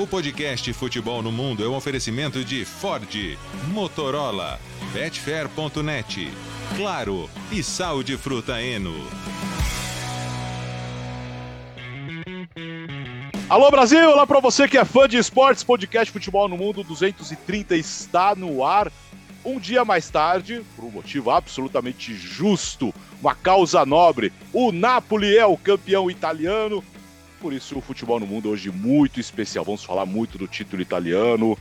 O podcast Futebol no Mundo é um oferecimento de Ford, Motorola, Betfair.net, Claro e Sal de Fruta Eno. Alô Brasil, olá para você que é fã de esportes, podcast Futebol no Mundo 230 está no ar. Um dia mais tarde, por um motivo absolutamente justo, uma causa nobre, o Napoli é o campeão italiano. Por isso o futebol no mundo hoje muito especial. Vamos falar muito do título italiano,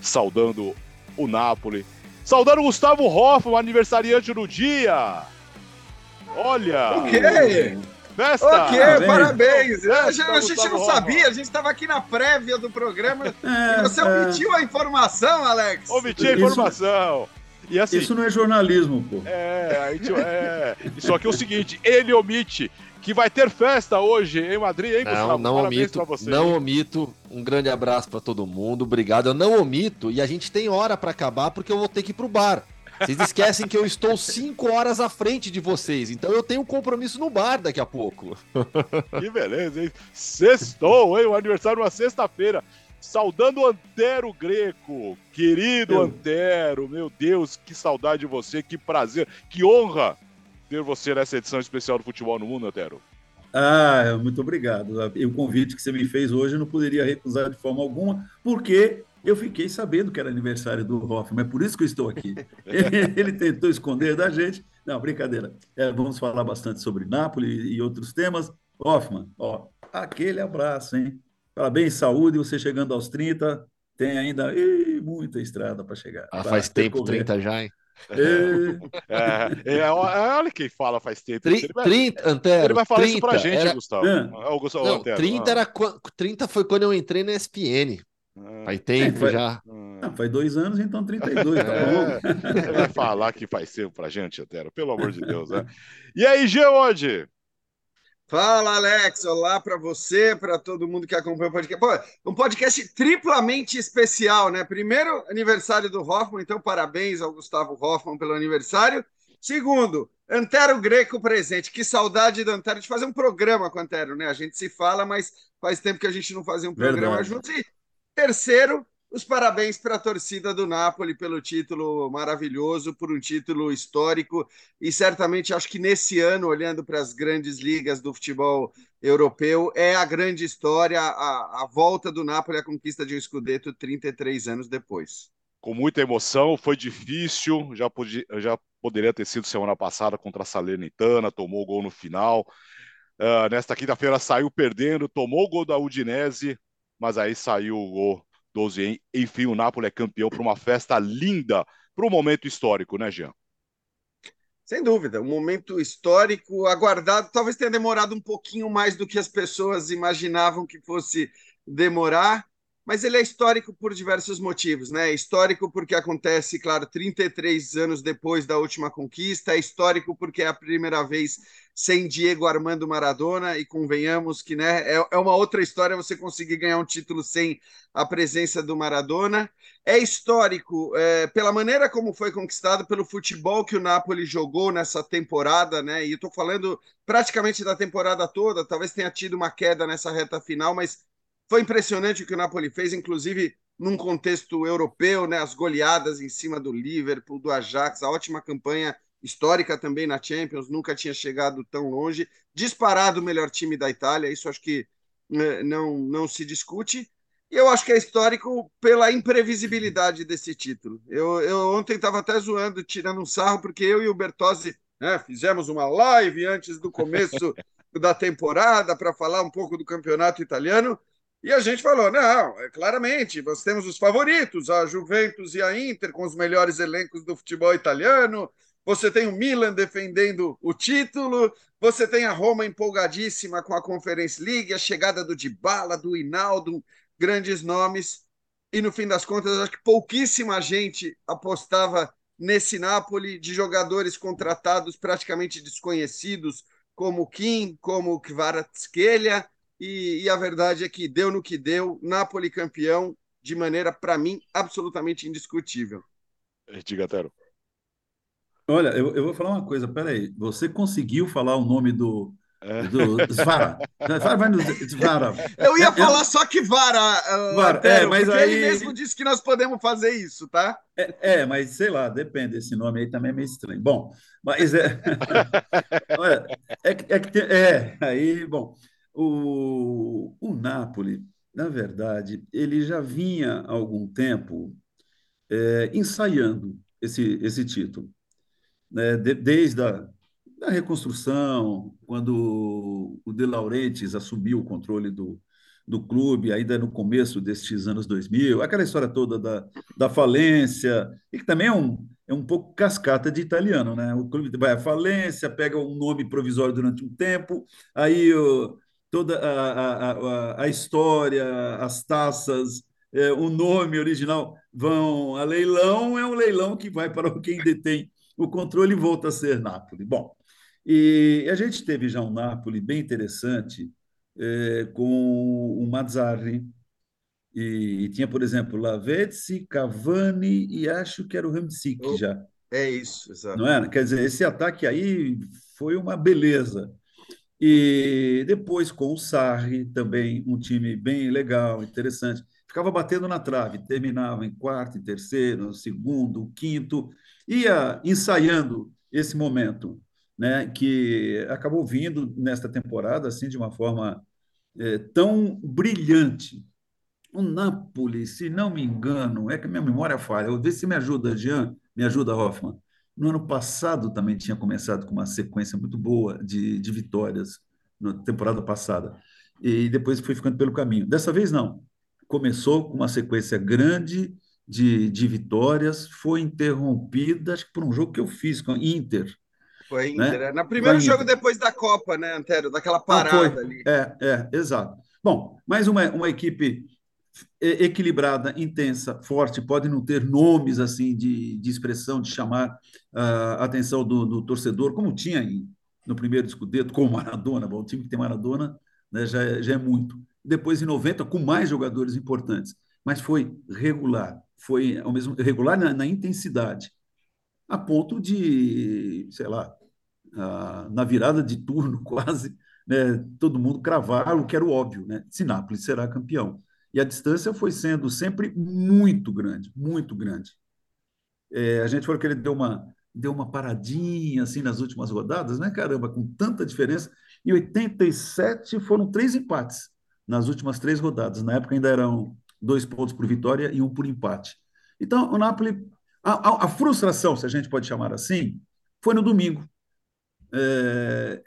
saudando o Napoli. Saudando o Gustavo Hoffmann, aniversariante do dia. Olha! O quê? Festa! Ok, Parabéns. parabéns. A Festa, gente, a gente Gustavo não sabia, a gente estava aqui na prévia do programa É, você é. omitiu a informação, Alex. Omiti a Isso- informação. E assim, Isso não é jornalismo, pô. é, a gente, é. Só que é o seguinte, ele omite que vai ter festa hoje em Madrid, hein, Não, Gustavo? não Parabéns omito, não omito. Um grande abraço pra todo mundo, obrigado. Eu não omito e a gente tem hora pra acabar porque eu vou ter que ir pro bar. Vocês esquecem que eu estou cinco horas à frente de vocês, então eu tenho um compromisso no bar daqui a pouco. Que beleza, hein? Sextou, hein? O aniversário uma sexta-feira. Saudando o Antero Greco. Querido Antero, meu Deus, que saudade de você, que prazer, que honra ter você nessa edição especial do Futebol no Mundo, Antero. Ah, muito obrigado. E o convite que você me fez hoje eu não poderia recusar de forma alguma, porque eu fiquei sabendo que era aniversário do Hoffman, é por isso que eu estou aqui. Ele, tentou esconder da gente. Não, brincadeira. É, vamos falar bastante sobre Nápoles e outros temas. Hoffman, ó, aquele abraço, hein? Parabéns, saúde, você chegando aos 30, tem ainda ih, muita estrada para chegar. Ah, faz tempo, percorrer. 30 já, hein? Ê, É, é, olha quem fala faz tempo. Tri- Ele vai, 30, Antero. ele vai falar 30, isso pra gente, era... Gustavo. É. Ah, Gustavo Não, Antero, 30 ah. era quan- 30 foi quando eu entrei na ESPN. Ah, Faz tempo foi- já. faz dois anos, então 32, tá bom? É, ele vai falar que faz tempo pra gente, Antero, pelo amor de Deus, né? E aí, Geode? Fala, Alex. Olá para você, para todo mundo que acompanha o podcast. Pô, um podcast triplamente especial, né? Primeiro, aniversário do Hoffman, então parabéns ao Gustavo Hoffman pelo aniversário. Segundo, Antero Greco presente. Que saudade do Antero de fazer um programa com o Antero, né? A gente se fala, mas faz tempo que a gente não fazia um programa Verdade. juntos. E terceiro, os parabéns para a torcida do Napoli pelo título maravilhoso, por um título histórico. E certamente acho que nesse ano, olhando para as grandes ligas do futebol europeu, é a grande história, a, a volta do Napoli à conquista de um Scudetto 33 anos depois. Com muita emoção, foi difícil, já, já poderia ter sido semana passada contra a Salernitana, tomou o gol no final. Ah, nesta quinta-feira saiu perdendo, tomou o gol da Udinese, mas aí saiu o gol 12. hein? Enfim, o Napoli é campeão para uma festa linda, para um momento histórico, né, Jean? Sem dúvida, um momento histórico aguardado, talvez tenha demorado um pouquinho mais do que as pessoas imaginavam que fosse demorar, mas ele é histórico por diversos motivos, né? É Histórico porque acontece, claro, 33 anos depois da última conquista, é histórico porque é a primeira vez sem Diego Armando Maradona, e convenhamos que né, é, é uma outra história você conseguir ganhar um título sem a presença do Maradona. É histórico é, pela maneira como foi conquistado, pelo futebol que o Napoli jogou nessa temporada, né? E eu estou falando praticamente da temporada toda, talvez tenha tido uma queda nessa reta final, mas foi impressionante o que o Napoli fez, inclusive num contexto europeu, né? As goleadas em cima do Liverpool, do Ajax, a ótima campanha histórica também na Champions, nunca tinha chegado tão longe. Disparado o melhor time da Itália, isso acho que né, não, não se discute. E eu acho que é histórico pela imprevisibilidade desse título. Eu, eu ontem estava até zoando, tirando um sarro, porque eu e o Bertozzi né, fizemos uma live antes do começo da temporada para falar um pouco do campeonato italiano. E a gente falou: não, é, claramente, nós temos os favoritos, a Juventus e a Inter, com os melhores elencos do futebol italiano. Você tem o Milan defendendo o título, você tem a Roma empolgadíssima com a Conference League, a chegada do Dybala, do Hinaldo, grandes nomes. E no fim das contas, acho que pouquíssima gente apostava nesse Napoli de jogadores contratados praticamente desconhecidos, como Kim, como Kvaratskhelia, e, e a verdade é que deu no que deu, Napoli campeão de maneira, para mim, absolutamente indiscutível. Diga, Tero. Olha, eu, eu vou falar uma coisa, peraí. Você conseguiu falar o nome do, É. Do, Svara. No Svara. Eu ia falar só que Vara, uh, Vara Antero, é, mas aí... ele mesmo disse que nós podemos fazer isso, tá? É, é, mas sei lá, depende. Esse nome aí também é meio estranho. Bom, mas é. é, é, que tem, é, aí, bom, o, Napoli, na verdade, ele já vinha há algum tempo é, ensaiando esse, esse título. Né? De, desde a da reconstrução, quando o De Laurentiis assumiu o controle do, do clube, ainda no começo destes anos 2000, aquela história toda da, da falência, e que também é um, é um pouco cascata de italiano, né? O clube vai à falência, pega um nome provisório durante um tempo, aí o, toda a, a, a, história, as taças, é, o nome original vão a leilão, é um leilão que vai para quem detém o controle e volta a ser Nápoles. Bom, e a gente teve já um Napoli bem interessante é, com o Mazzarri, e, e, tinha, por exemplo, Lavezzi, Cavani e acho que era o Ramsic oh, já. É isso, exato. Não é? Quer dizer, esse ataque aí foi uma beleza. E depois com o Sarri, também um time bem legal, interessante. Ficava batendo na trave, terminava em quarto, em terceiro, segundo, quinto, ia ensaiando esse momento né, que acabou vindo nesta temporada assim de uma forma é, tão brilhante. O Napoli, se não me engano, é que minha memória falha. Eu ver se me ajuda, Jean, me ajuda, Hoffman. No ano passado também tinha começado com uma sequência muito boa de, de vitórias na temporada passada e depois foi ficando pelo caminho. Dessa vez não. Começou com uma sequência grande de, de vitórias, foi interrompida, acho que por um jogo que eu fiz com Inter, foi Inter. Né? É. No primeiro jogo depois da Copa, né, Antero? Daquela parada ah, ali. É, é, exato. Bom, mais uma, uma equipe equilibrada, intensa, forte, pode não ter nomes assim de, de expressão, de chamar ah, a atenção do, do, torcedor, como tinha em, no primeiro escudeto, com o Maradona. Bom, o time que tem Maradona né, já, é, já é muito. Depois, em 90, com mais jogadores importantes. Mas foi regular, foi ao mesmo regular na, na intensidade, a ponto de, sei lá, na virada de turno, quase, né, todo mundo cravar o que era o óbvio, né? Sinápolis será campeão. E a distância foi sendo sempre muito grande, muito grande. É, a gente falou que ele deu uma, deu uma paradinha assim nas últimas rodadas, né? Caramba, com tanta diferença. Em 87 foram três empates nas últimas três rodadas. Na época ainda eram dois pontos por vitória e um por empate. Então, o Napoli, a, a, a frustração, se a gente pode chamar assim, foi no domingo. É,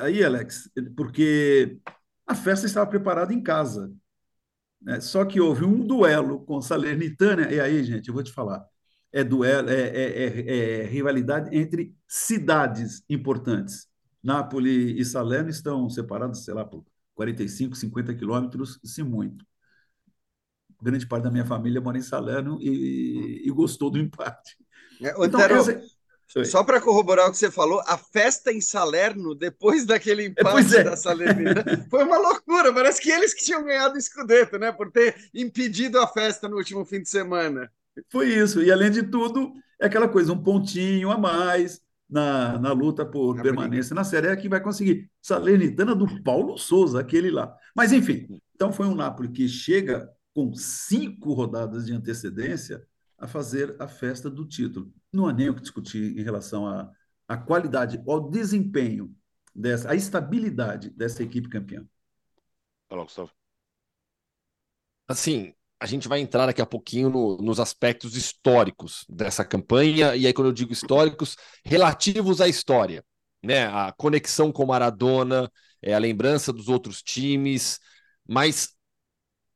aí, Alex, porque a festa estava preparada em casa. Né? Só que houve um duelo com Salernitânia, e aí, gente, eu vou te falar, é duelo, é, é, é, é rivalidade entre cidades importantes. Nápoles e Salerno estão separados, sei lá, por 45, 50 quilômetros, se muito. Grande parte da minha família mora em Salerno e, e gostou do empate. É, então, essa, só para corroborar o que você falou, a festa em Salerno, depois daquele empate é. da Salernitana, foi uma loucura. Parece que eles que tinham ganhado o Scudetto, né? Por ter impedido a festa no último fim de semana. Foi isso. E, além de tudo, é aquela coisa, um pontinho a mais na, na luta por na permanência briga. na Série é que vai conseguir. Salernitana do Paulo Souza, aquele lá. Mas, enfim, então foi um Napoli que chega com cinco rodadas de antecedência a fazer a festa do título. Não há nem o que discutir em relação à, à qualidade, ao desempenho, dessa, à estabilidade dessa equipe campeã. Fala, Gustavo. Assim, a gente vai entrar daqui a pouquinho no, nos aspectos históricos dessa campanha, e aí, quando eu digo históricos, relativos à história, né? A conexão com Maradona, é, a lembrança dos outros times, mas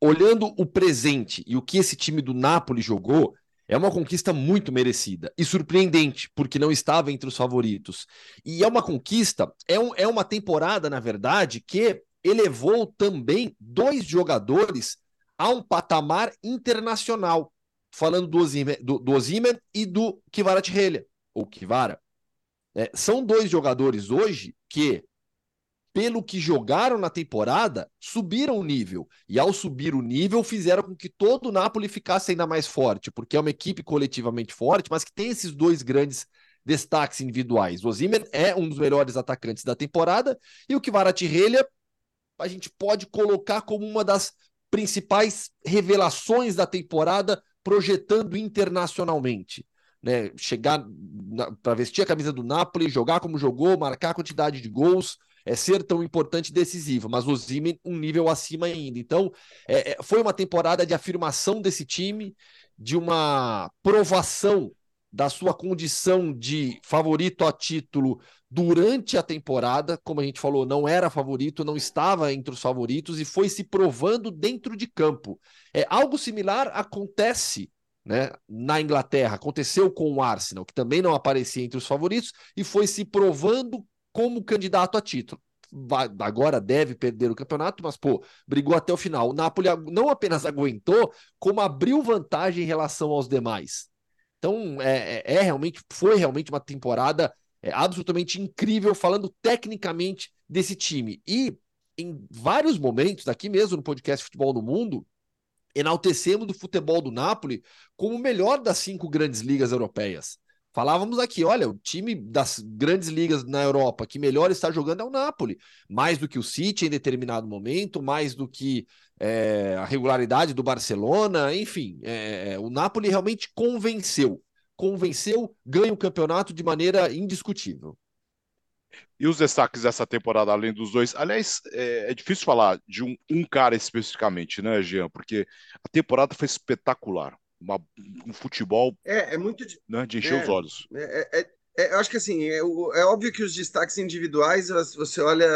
olhando o presente e o que esse time do Napoli jogou, é uma conquista muito merecida e surpreendente, porque não estava entre os favoritos. E é uma conquista, é, um, é uma temporada, na verdade, que elevou também dois jogadores a um patamar internacional. Falando do Ozyman, do, do e do Kvaratskhelia, ou Kvara. É, são dois jogadores hoje que pelo que jogaram na temporada, subiram o nível. E ao subir o nível, fizeram com que todo o Napoli ficasse ainda mais forte, porque é uma equipe coletivamente forte, mas que tem esses dois grandes destaques individuais. O Osimhen é um dos melhores atacantes da temporada e o Kvaratskhelia a gente pode colocar como uma das principais revelações da temporada projetando internacionalmente. Né, chegar para vestir a camisa do Napoli, jogar como jogou, marcar a quantidade de gols, é ser tão importante e decisivo, mas o Zimen um nível acima ainda. Então, é, é, foi uma temporada de afirmação desse time, de uma provação da sua condição de favorito a título durante a temporada, como a gente falou, não era favorito, não estava entre os favoritos e foi se provando dentro de campo. É algo similar acontece né, na Inglaterra. Aconteceu com o Arsenal, que também não aparecia entre os favoritos e foi se provando como candidato a título. Vai, agora deve perder o campeonato, mas pô, brigou até o final. O Napoli não apenas aguentou, como abriu vantagem em relação aos demais. Então é, é, é realmente foi realmente uma temporada é, absolutamente incrível falando tecnicamente desse time e em vários momentos aqui mesmo no podcast Futebol no Mundo enaltecemos o futebol do Napoli como o melhor das cinco grandes ligas europeias. Falávamos aqui, olha, o time das grandes ligas na Europa que melhor está jogando é o Napoli, mais do que o City em determinado momento, mais do que é, a regularidade do Barcelona, enfim, é, é o Napoli realmente convenceu, convenceu, ganha o campeonato de maneira indiscutível. E os destaques dessa temporada, além dos dois? Aliás, é, é difícil falar de um, um, cara especificamente, né, Jean? Porque a temporada foi espetacular. Uma, um futebol é, é muito né, de encher é, os olhos. É, é é, eu acho que assim, é, é, óbvio que os destaques individuais, você olha,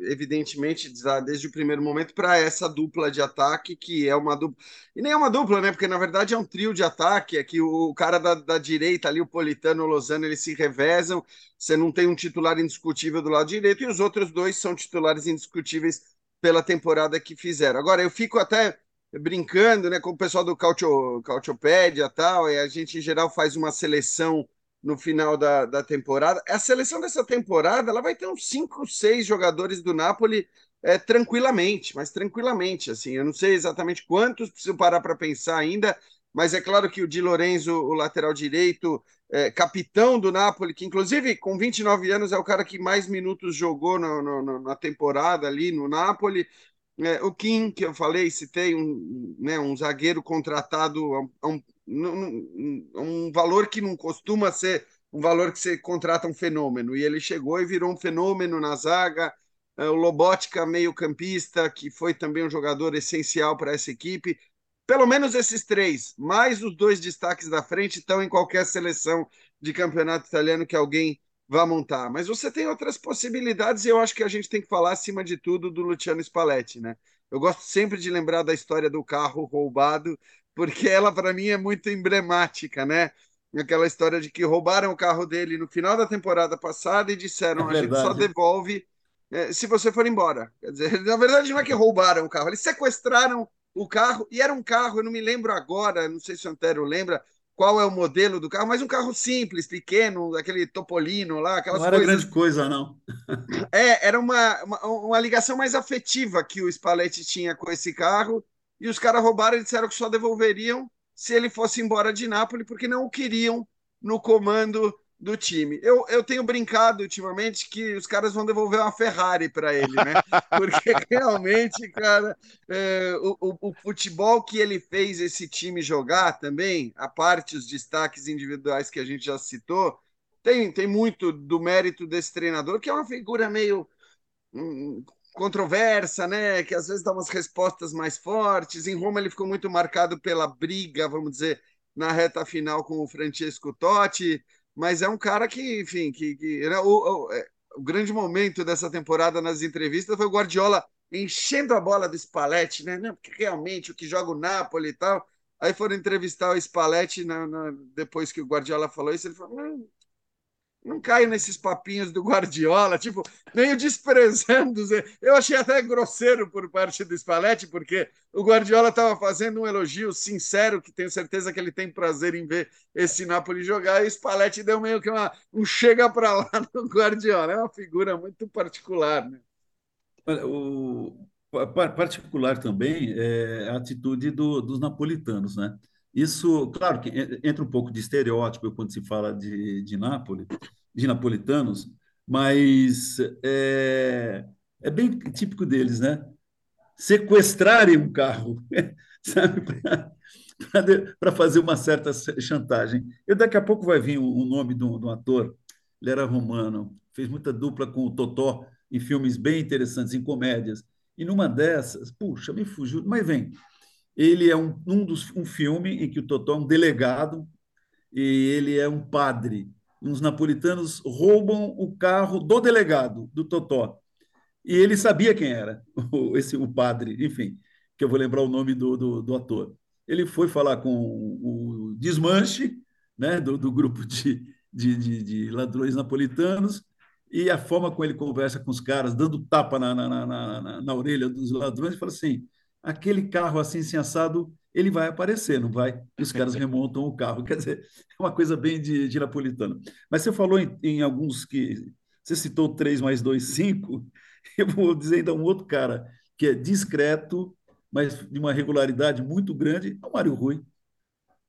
evidentemente, desde o primeiro momento, para essa dupla de ataque, que é uma dupla. E nem é uma dupla, né? Porque na verdade é um trio de ataque, é que o cara da, da direita ali, o Politano, o Lozano, eles se revezam. Você não tem um titular indiscutível do lado direito, e os outros dois são titulares indiscutíveis pela temporada que fizeram. Agora, eu fico até brincando né, com o pessoal do Cautio, Cautiopédia e tal, e a gente em geral faz uma seleção no final da, da temporada. A seleção dessa temporada ela vai ter uns 5, 6 jogadores do Napoli é, tranquilamente, mas tranquilamente. assim. Eu não sei exatamente quantos, preciso parar para pensar ainda, mas é claro que o Di Lorenzo, o lateral direito, é, capitão do Napoli, que inclusive com 29 anos é o cara que mais minutos jogou no, no, na temporada ali no Napoli. É, o Kim, que eu falei, citei, um, né, um zagueiro contratado a um, um valor que não costuma ser um valor que você contrata um fenômeno. E ele chegou e virou um fenômeno na zaga. É, o Lobotka, meio-campista, que foi também um jogador essencial para essa equipe. Pelo menos esses três, mais os dois destaques da frente, estão em qualquer seleção de campeonato italiano que alguém vá montar. Mas você tem outras possibilidades e eu acho que a gente tem que falar, acima de tudo, do Luciano Spalletti, né? Eu gosto sempre de lembrar da história do carro roubado porque ela para mim é muito emblemática, né? Aquela história de que roubaram o carro dele no final da temporada passada e disseram é a gente só devolve é, se você for embora. Quer dizer, na verdade não é que roubaram o carro, eles sequestraram o carro e era um carro, eu não me lembro agora, não sei se o Antero lembra qual é o modelo do carro, mas um carro simples, pequeno, aquele Topolino lá, aquelas não era coisas. grande coisa, não. é, era uma, uma, uma ligação mais afetiva que o Spalletti tinha com esse carro e os caras roubaram e disseram que só devolveriam se ele fosse embora de Nápoles, porque não o queriam no comando do time. Eu, eu tenho brincado ultimamente que os caras vão devolver uma Ferrari para ele, né? Porque realmente, cara, é, o, o, o, futebol que ele fez esse time jogar também, a parte os destaques individuais que a gente já citou, tem, tem muito do mérito desse treinador, que é uma figura meio. Hum, controversa, né? Que às vezes dá umas respostas mais fortes. Em Roma ele ficou muito marcado pela briga, vamos dizer, na reta final com o Francesco Totti, mas é um cara que, enfim, que, que né? o, o, é, o, grande momento dessa temporada nas entrevistas foi o Guardiola enchendo a bola do Spalletti, né? Não, porque realmente o que joga o Napoli e tal. Aí foram entrevistar o Spalletti na, na, depois que o Guardiola falou isso, ele falou: não caio nesses papinhos do Guardiola, tipo, meio desprezando. Eu achei até grosseiro por parte do Spalletti, porque o Guardiola estava fazendo um elogio sincero, que tenho certeza que ele tem prazer em ver esse Napoli jogar, e o Spalletti deu meio que uma, um chega para lá no Guardiola. É uma figura muito particular, né? O particular também é a atitude do, dos napolitanos, né? Isso, claro que entra um pouco de estereótipo quando se fala de, de Nápoles, de napolitanos, mas é, é bem típico deles, né? Sequestrarem um carro, sabe, para fazer uma certa chantagem. Eu daqui a pouco vai vir o, o nome de um, ator, ele era romano, fez muita dupla com o Totó em filmes bem interessantes, em comédias. E numa dessas, puxa, me fugiu, mas vem, ele é um, um, dos, um filme em que o Totó é um delegado e ele é um padre. Uns napolitanos roubam o carro do delegado, do Totó. E ele sabia quem era, o, esse, o padre, enfim, que eu vou lembrar o nome do, do, do ator. Ele foi falar com o desmanche né, do, do grupo de, de, de, de ladrões napolitanos e a forma como ele conversa com os caras, dando tapa na, na, na, na, na orelha dos ladrões, fala assim: aquele carro assim, assim, assado, ele vai aparecer, não vai? E os caras remontam o carro. Quer dizer, é uma coisa bem de, de napolitano. Mas você falou em, em, alguns que. Você citou 3 mais 2, 5. Eu vou dizer ainda um outro cara que é discreto, mas de uma regularidade muito grande, é o Mário Rui,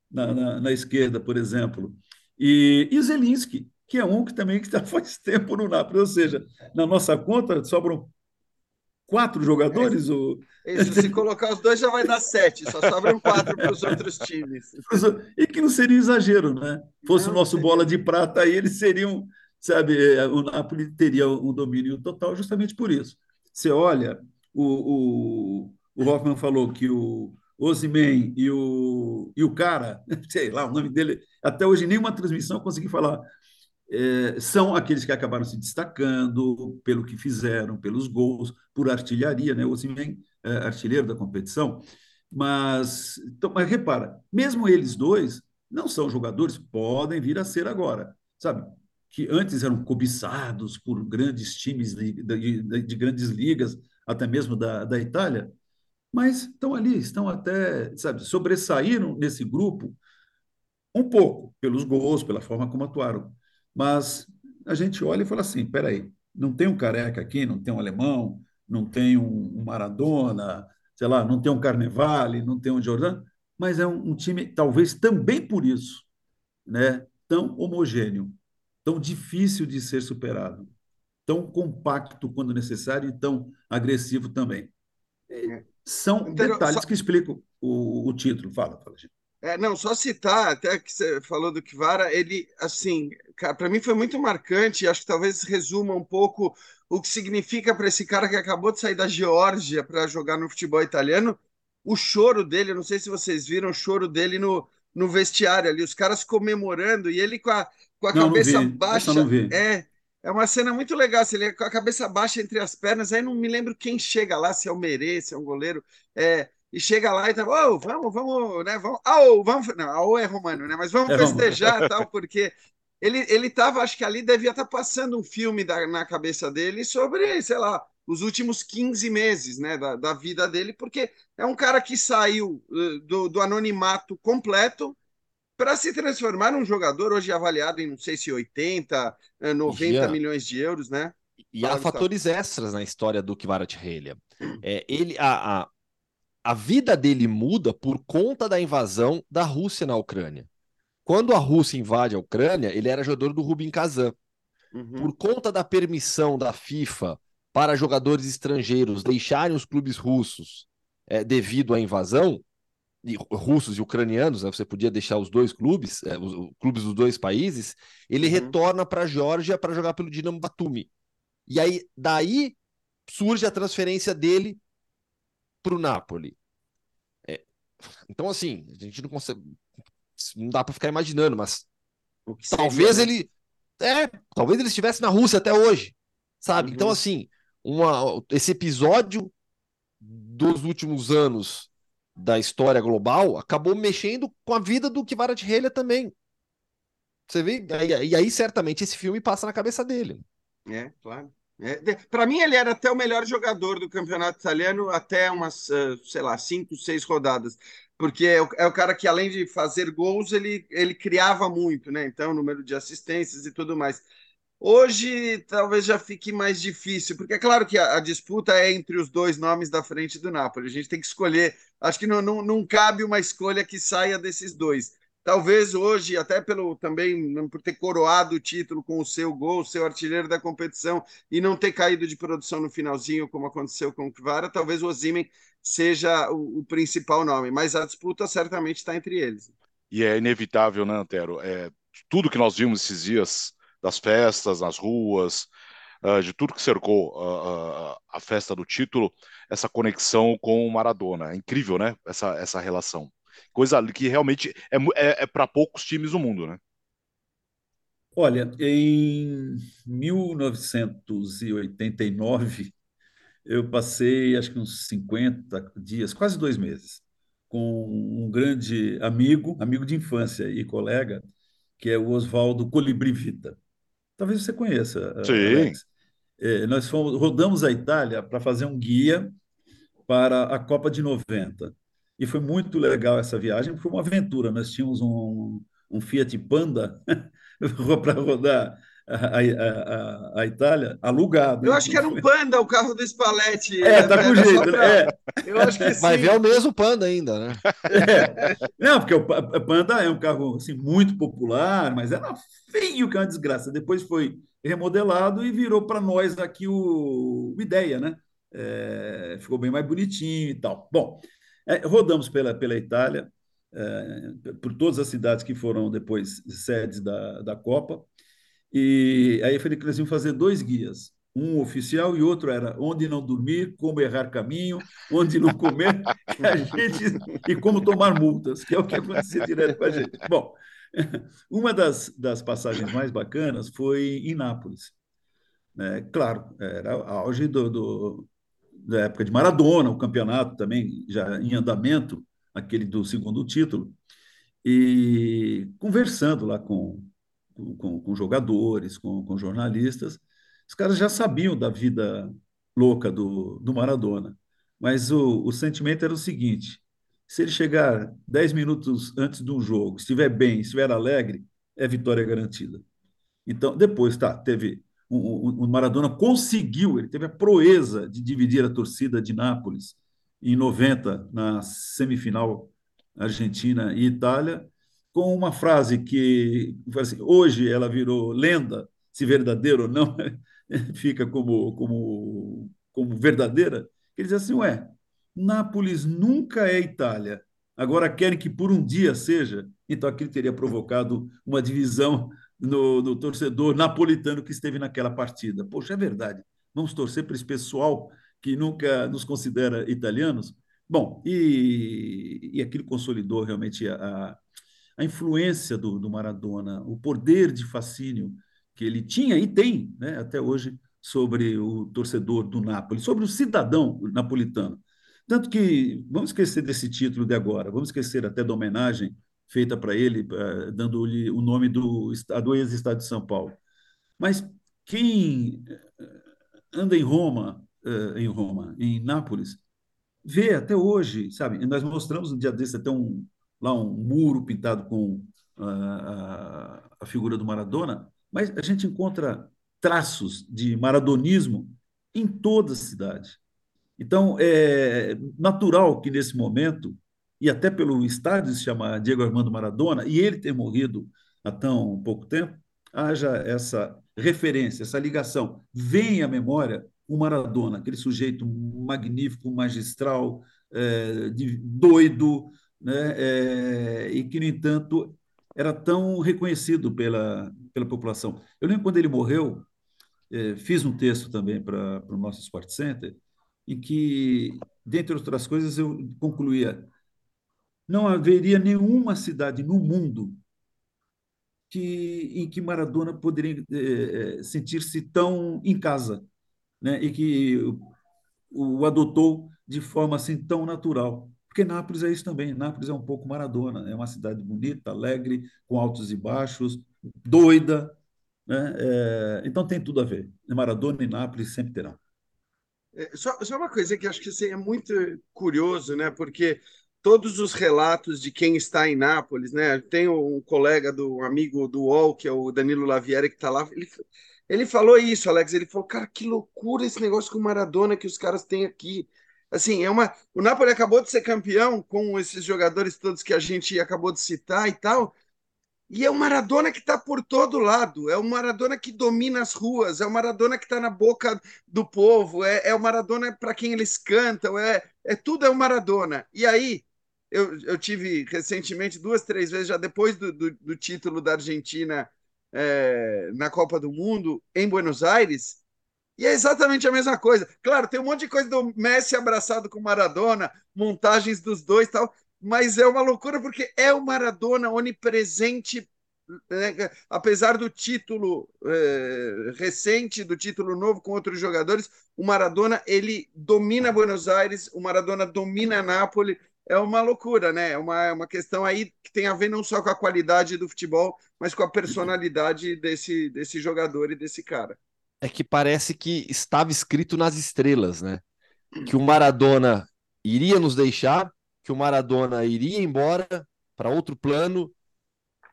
na, na, na esquerda, por exemplo. E, e Zelinski, que é um que também está faz tempo no Napoli. Ou seja, na nossa conta sobram quatro jogadores? É, ou... Isso, se colocar os dois já vai dar sete, só sobram quatro para os outros times. E que não seria exagero, né? Fosse não, o nosso seria. bola de prata aí, eles seriam, sabe, é, o Napoli teria um domínio total justamente por isso. Você olha, o, o, o Hoffman falou que o Osimen e o, e o cara, sei lá, o nome dele, até hoje nenhuma transmissão consegui falar é, são aqueles que acabaram se destacando pelo que fizeram, pelos gols, por artilharia, né? O Osimhen é artilheiro da competição. Mas, então, mas repara, mesmo eles dois não são jogadores, podem vir a ser agora, sabe? Que antes eram cobiçados por grandes times de, de, de grandes ligas, até mesmo da, da Itália, mas estão ali, estão até, sabe, sobressaíram nesse grupo um pouco pelos gols, pela forma como atuaram mas a gente olha e fala assim: peraí, não tem um careca aqui, não tem um alemão, não tem um Maradona, sei lá, não tem um Carnevale, não tem um Jordan, mas é um, um time, talvez também por isso, né, tão homogêneo, tão difícil de ser superado, tão compacto quando necessário e tão agressivo também. É. São detalhes que explicam o, o título. Fala, fala, gente. É, não, só citar, até que você falou do Kivara, ele, assim, para mim foi muito marcante, acho que talvez resuma um pouco o que significa para esse cara que acabou de sair da Geórgia para jogar no futebol italiano, o choro dele, não sei se vocês viram o choro dele no, no vestiário ali, os caras comemorando e ele com a, com a não, cabeça não baixa. Não é, é uma cena muito legal, se ele com a cabeça baixa entre as pernas, aí não me lembro quem chega lá, se é o Merê, se é um goleiro, é, e chega lá e tá, oh, vamos, vamos, né? Vamos, oh, vamos, não, oh é romano, né? Mas vamos é festejar tal, porque ele ele tava, acho que ali devia estar tá passando um filme da, na cabeça dele sobre, sei lá, os últimos 15 meses, né, da, da vida dele, porque é um cara que saiu uh, do, do anonimato completo para se transformar num jogador hoje avaliado em não sei se 80, 90 uh, milhões de euros, né? E há fatores extras na história do Kvaratskhelia. É, ele, a, a, a vida dele muda por conta da invasão da Rússia na Ucrânia. Quando a Rússia invade a Ucrânia, ele era jogador do Rubin Kazan. Uhum. Por conta da permissão da FIFA para jogadores estrangeiros deixarem os clubes russos é, devido à invasão, e, russos e ucranianos, né, você podia deixar os dois clubes, é, os, os, clubes dos dois países, ele uhum. retorna para a Geórgia para jogar pelo Dinamo Batumi. E aí, daí surge a transferência dele para o Napoli. É, então, assim, a gente não consegue. Não dá para ficar imaginando, mas talvez seria, ele. É, talvez ele estivesse na Rússia até hoje, sabe? Uhum. Então, assim, uma, esse episódio dos últimos anos da história global acabou mexendo com a vida do Kvaratskhelia também. Você vê? E aí, certamente, esse filme passa na cabeça dele. É, claro. É, para mim, ele era até o melhor jogador do campeonato italiano até umas, uh, sei lá, cinco, seis rodadas. Porque é o, é o, cara que, além de fazer gols, ele, ele criava muito, né? Então, número de assistências e tudo mais. Hoje talvez já fique mais difícil, porque é claro que a, a, disputa é entre os dois nomes da frente do Napoli. A gente tem que escolher. Acho que não, não, não cabe uma escolha que saia desses dois. Talvez hoje, até pelo também por ter coroado o título com o seu gol, o seu artilheiro da competição e não ter caído de produção no finalzinho, como aconteceu com o Kvara, talvez o Ozimen seja o, o, principal nome. Mas a disputa certamente está entre eles. E é inevitável, né, Antero? É, tudo que nós vimos esses dias das festas nas ruas, uh, de tudo que cercou uh, uh, a festa do título, essa conexão com o Maradona. É incrível, né? Essa, essa relação. Coisa que realmente é, é, é para poucos times no mundo, né? Olha, em 1989, eu passei acho que uns 50 dias, quase dois meses, com um grande amigo, amigo de infância e colega, que é o Oswaldo Colibri Vita. Talvez você conheça. Sim. Alex. É, nós fomos, rodamos a Itália para fazer um guia para a Copa de 90. E foi muito legal essa viagem, foi uma aventura. Nós tínhamos um, um Fiat Panda para rodar a, a, a, a, Itália alugado. Eu acho que era um Panda o carro do Spalletti. É, tá com jeito. Pra... É. Eu acho que sim. Vai ver o mesmo Panda ainda, né? É. Não, porque o Panda é um carro assim, muito popular, mas era feio que é uma desgraça. Depois foi remodelado e virou para nós aqui o, o Ideia, né? É, ficou bem mais bonitinho e tal. Bom, é, rodamos pela, pela Itália, é, por todas as cidades que foram depois sedes da, da Copa. E aí eu falei que eles iam fazer dois guias, um oficial e outro era onde não dormir, como errar caminho, onde não comer, gente, e como tomar multas, que é o que acontecia direto com a gente. Bom, uma das, das passagens mais bacanas foi em Nápoles. Né? Claro, era auge do, do, da época de Maradona, o campeonato também já em andamento, aquele do segundo título, e conversando lá com com, com jogadores, com, com, jornalistas. Os caras já sabiam da vida louca do, do Maradona, mas o, o sentimento era o seguinte: se ele chegar 10 minutos antes de um jogo, estiver bem, estiver alegre, é vitória garantida. Então, depois, tá, teve. O, o, Maradona conseguiu, ele teve a proeza de dividir a torcida de Nápoles em 90, na semifinal Argentina e Itália, com uma frase que assim, hoje ela virou lenda, se verdadeira ou não, fica como, como, como verdadeira. Ele diz assim: Ué, Nápoles nunca é Itália. Agora querem que por um dia seja. Então aquilo teria provocado uma divisão no, no torcedor napolitano que esteve naquela partida. Poxa, é verdade. Vamos torcer para esse pessoal que nunca nos considera italianos. Bom, e, e aquilo consolidou realmente a, a influência do, do Maradona, o poder de fascínio que ele tinha e tem né, até hoje sobre o torcedor do Napoli, sobre o cidadão napolitano. Tanto que, vamos esquecer desse título de agora, vamos esquecer até da homenagem feita para ele, uh, dando-lhe o nome do, do ex-estado de São Paulo. Mas quem eh, anda em Roma, uh, em Roma, em Nápoles, vê até hoje, sabe? Nós mostramos um dia desse até um, lá um muro pintado com a, a, a figura do Maradona, mas a gente encontra traços de maradonismo em toda a cidade. Então, é natural que nesse momento, e até pelo estádio se chamar Diego Armando Maradona, e ele ter morrido há tão pouco tempo, haja essa referência, essa ligação. Vem à memória o Maradona, aquele sujeito magnífico, magistral, é, de, doido, né, é, e que, no entanto, era tão reconhecido pela, pela população. Eu lembro quando ele morreu, é, fiz um texto também para o nosso Sport Center, em que, dentre outras coisas, eu concluía: não haveria nenhuma cidade no mundo que, em que Maradona poderia é, sentir-se tão em casa, né, e que o, o adotou de forma assim tão natural. Porque Nápoles é isso também. Nápoles é um pouco Maradona. É uma cidade bonita, alegre, com altos e baixos, doida. Né? É, então tem tudo a ver. Maradona e Nápoles sempre terão. É, só, só uma coisa que acho que assim, é muito curioso, né? Porque todos os relatos de quem está em Nápoles, né? Tem um colega do um amigo do UOL, que é o Danilo Lavieri, que está lá. Ele, Ele falou isso, Alex. Ele falou, cara, que loucura esse negócio com o Maradona que os caras têm aqui. Assim, é uma. O Napoli acabou de ser campeão com esses jogadores todos que a gente acabou de citar e tal. E é o Maradona que está por todo lado, é o Maradona que domina as ruas, é o Maradona que está na boca do povo, é, é o Maradona para quem eles cantam, é, é tudo é o Maradona. E aí, eu, eu tive recentemente, duas, três vezes, já depois do, do, do título da Argentina é, na Copa do Mundo, em Buenos Aires, e é exatamente a mesma coisa. Claro, tem um monte de coisa do Messi abraçado com Maradona, montagens dos dois e tal, mas é uma loucura porque é o Maradona onipresente, né? apesar do título é, recente, do título novo com outros jogadores, o Maradona ele domina Buenos Aires, o Maradona domina Nápoles, é uma loucura, né? É uma, é uma questão aí que tem a ver não só com a qualidade do futebol, mas com a personalidade desse, desse jogador e desse cara. É que parece que estava escrito nas estrelas, né? Que o Maradona iria nos deixar que o Maradona iria embora para outro plano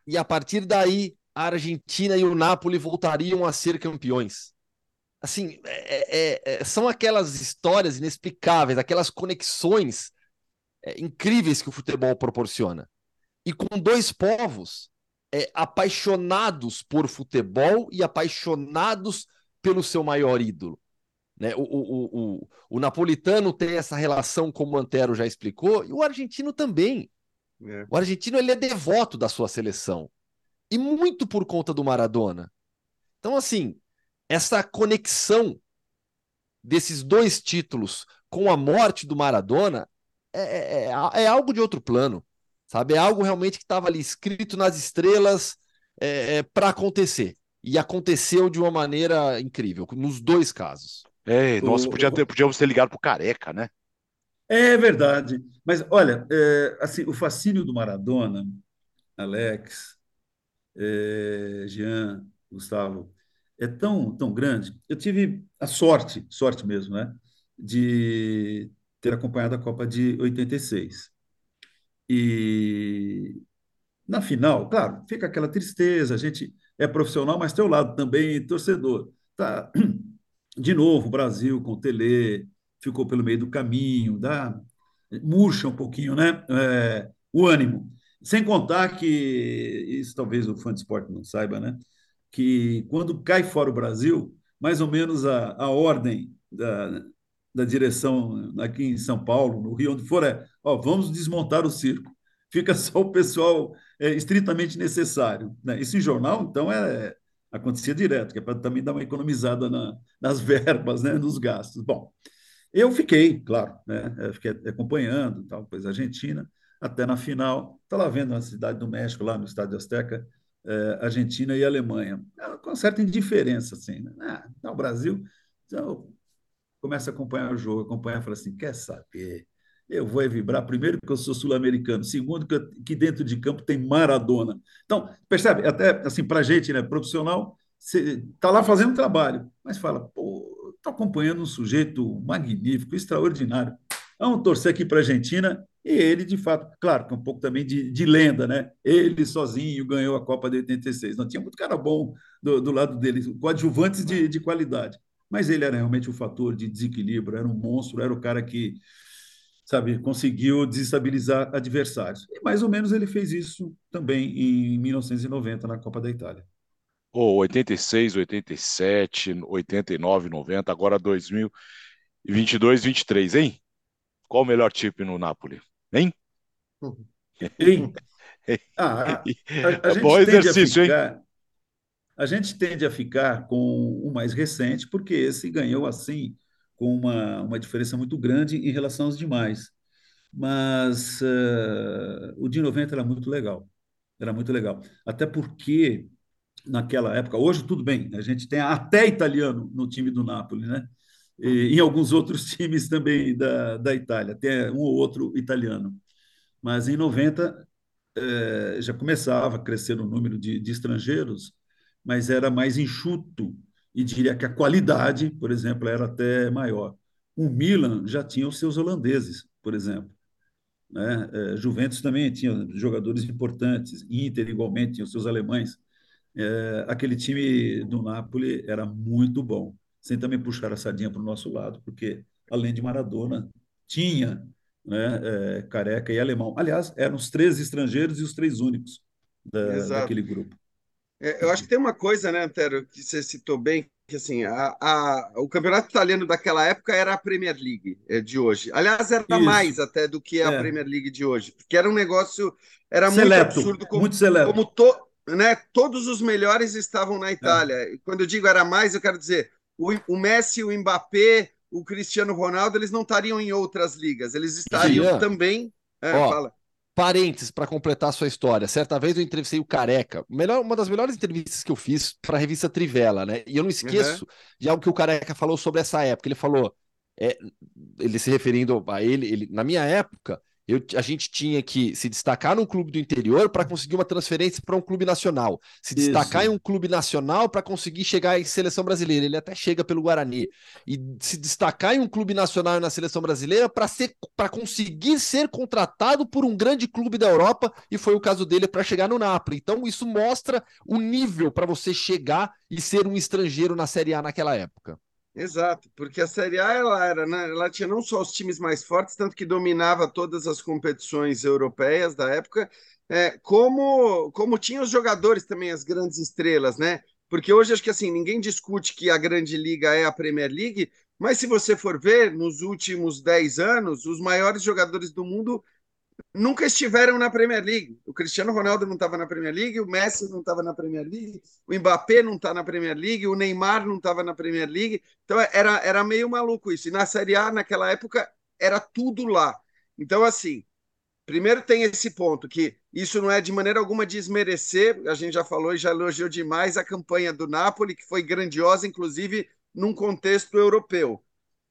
e a partir daí a Argentina e o Napoli voltariam a ser campeões. Assim, é, é, é, são aquelas histórias inexplicáveis, aquelas conexões é, incríveis que o futebol proporciona. E com dois povos é, apaixonados por futebol e apaixonados pelo seu maior ídolo. Né? O, o, o, o, napolitano tem essa relação, como o Antero já explicou, e o argentino também. É. O argentino ele é devoto da sua seleção. E muito por conta do Maradona. Então, assim, essa conexão desses dois títulos com a morte do Maradona é, é, é, é algo de outro plano. Sabe? É algo realmente que estava ali escrito nas estrelas é, é para acontecer. E aconteceu de uma maneira incrível, nos dois casos. É, nossa, o, podia ter, podíamos ter ligado pro Careca, né? É verdade. Mas, olha, é, assim, o fascínio do Maradona, Alex, é, Jean, Gustavo, é tão, tão grande. Eu tive a sorte, sorte mesmo, né, de ter acompanhado a Copa de 86. E na final, claro, fica aquela tristeza, a gente é profissional, mas tem o lado também torcedor. Tá de novo, o Brasil com o Tele ficou pelo meio do caminho, dá, murcha um pouquinho né? É, o ânimo. Sem contar que, isso talvez o fã de esporte não saiba, né? que quando cai fora o Brasil, mais ou menos a, a ordem da, da direção aqui em São Paulo, no Rio, onde for, é ó, vamos desmontar o circo. Fica só o pessoal é, estritamente necessário. Né? Isso em jornal, então, é, acontecia direto, que é para também dar uma economizada na, nas verbas, né, nos gastos. Bom, eu fiquei, claro, né, eu fiquei acompanhando, tal, depois a Argentina, até na final, estava lá vendo na cidade do México, lá no Estádio Azteca, eh, Argentina e Alemanha, com certa indiferença, assim, né? Ah, o Brasil, então, começa a acompanhar o jogo, acompanhar fala assim, quer saber, eu vou vibrar, primeiro, porque eu sou sul-americano, segundo, que, que dentro de campo tem Maradona. Então, percebe, até assim, para a gente, né, profissional, você está lá fazendo trabalho, mas fala, pô, acompanhando um sujeito magnífico, extraordinário. Vamos torcer aqui para a Argentina e ele, de fato, claro, com um pouco também de, de, lenda, né? Ele sozinho ganhou a Copa de 86. Não tinha muito cara bom do, do lado dele, coadjuvantes de, de qualidade. Mas ele era realmente o um fator de desequilíbrio, era um monstro, era o cara que sabe, conseguiu desestabilizar adversários. E mais ou menos ele fez isso também em 1990 na Copa da Itália. Oh, 86, 87, 89, 90, agora 2022, 23, hein? Qual o melhor time no Napoli? Hein? Hein? Ah, a, a, a é gente bom exercício, ficar, hein? A gente tende a ficar com o mais recente, porque esse ganhou assim com uma, uma diferença muito grande em relação aos demais. Mas uh, o de 90 era muito legal. Era muito legal. Até porque, naquela época, hoje tudo bem, a gente tem até italiano no time do Napoli, né? E, em alguns outros times também da, da Itália, até um ou outro italiano. Mas em 90 eh, já começava a crescer o número de, de estrangeiros, mas era mais enxuto e diria que a qualidade, por exemplo, era até maior. O Milan já tinha os seus holandeses, por exemplo. Né? É, Juventus também tinha jogadores importantes, Inter igualmente tinha os seus alemães. é, aquele time do Napoli era muito bom. Sem também puxar a sardinha para o nosso lado, porque além de Maradona, tinha né, é, Careca e Alemão. Aliás, eram os três estrangeiros e os três únicos da, daquele grupo. É, eu acho que tem uma coisa, né, Antero, que você citou bem, que assim, a, a, o campeonato italiano daquela época era a Premier League é, de hoje. Aliás, era Isso. mais até do que a é. Premier League de hoje, porque era um negócio, era seleto, muito absurdo, como, muito seleto. como to, né, todos os melhores estavam na Itália. É. Quando eu digo era mais, eu quero dizer, o, o Messi, o Mbappé, o Cristiano Ronaldo, eles não estariam em outras ligas, eles estariam também. É, Ó, fala Parênteses para completar a sua história. Certa vez eu entrevistei o Careca, melhor, uma das melhores entrevistas que eu fiz para a revista Trivela, né? E eu não esqueço uhum. de algo que o Careca falou sobre essa época. Ele falou, é, ele se referindo a ele, ele, na minha época, eu, a gente tinha que se destacar num clube do interior para conseguir uma transferência para um clube nacional. Se destacar Isso. em um clube nacional para conseguir chegar em seleção brasileira. Ele até chega pelo Guarani. E se destacar em um clube nacional e na seleção brasileira para ser para conseguir ser contratado por um grande clube da Europa, e foi o caso dele para chegar no Napoli. Então, isso mostra o nível para você chegar e ser um estrangeiro na Série A naquela época. Exato, porque a Série A ela era, né, ela tinha não só os times mais fortes, tanto que dominava todas as competições europeias da época, é, como como tinha os jogadores também, as grandes estrelas, né? Porque hoje acho que assim ninguém discute que a grande liga é a Premier League, mas se você for ver nos últimos 10 anos, os maiores jogadores do mundo nunca estiveram na Premier League. O Cristiano Ronaldo não estava na Premier League, o Messi não estava na Premier League, o Mbappé não está na Premier League, o Neymar não estava na Premier League. Então era, era meio maluco isso. E na Série A, naquela época, era tudo lá. Então, assim, primeiro tem esse ponto que isso não é de maneira alguma desmerecer, a gente já falou e já elogiou demais a campanha do Napoli, que foi grandiosa, inclusive num contexto europeu.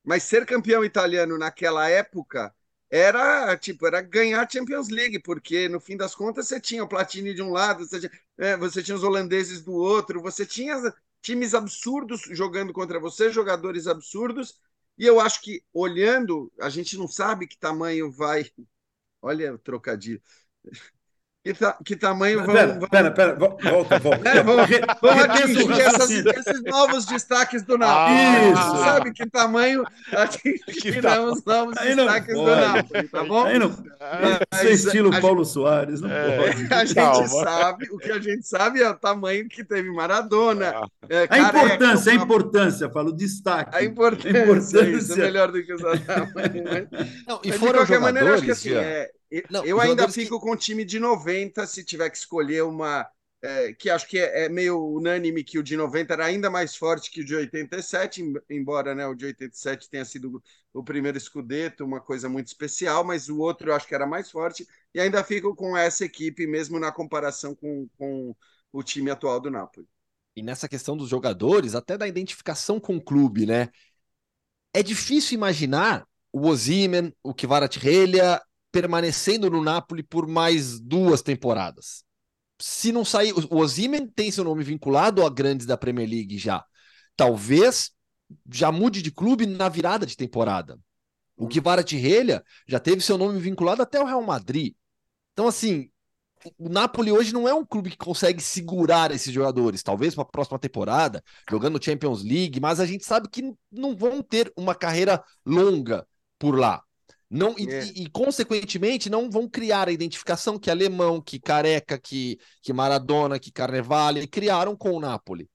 Mas ser campeão italiano naquela época era tipo era ganhar a Champions League, porque no fim das contas você tinha o Platini de um lado, você tinha, é, você tinha os holandeses do outro, você tinha times absurdos jogando contra você, jogadores absurdos, e eu acho que olhando, a gente não sabe que tamanho vai. Olha o trocadilho. Que, ta, que tamanho vão. Pera, vão... pera, pera, volta, volta. É, vamos, vamos atingir essas, esses novos destaques do Napoli. Ah, Isso. Sabe que tamanho atingirão os novos destaques do Napoli, tá bom? Aí não, Mas, Seu estilo a Paulo gente, Soares, não é, pode. A gente Calma. sabe, o que a gente sabe é o tamanho que teve Maradona. Ah. É, a importância, a importância, falo, destaque. A importância, a importância. Isso é melhor do que o tamanho. Não, e Mas, de qualquer maneira, acho que assim, é, não, eu ainda fico que... com o time de 90, se tiver que escolher uma. É, que acho que é, é, meio unânime que o de 90 era ainda mais forte que o de 87, embora né, o de 87 tenha sido o primeiro escudeto, uma coisa muito especial, mas o outro eu acho que era mais forte, e ainda fico com essa equipe, mesmo na comparação com, com o time atual do Napoli. E nessa questão dos jogadores, até da identificação com o clube, né? É difícil imaginar o Ozyman, o Kvaratskhelia permanecendo no Napoli por mais duas temporadas. Se não sair, o Osimhen tem seu nome vinculado a grandes da Premier League já. Talvez já mude de clube na virada de temporada. O hum. Kvaratskhelia já teve seu nome vinculado até o Real Madrid. Então assim, o Napoli hoje não é um clube que consegue segurar esses jogadores, talvez para a próxima temporada, jogando Champions League, mas a gente sabe que não vão ter uma carreira longa por lá. Não, e, é. e, e, consequentemente, não vão criar a identificação que alemão, que careca, que, que Maradona, que Carnevale criaram com o Napoli.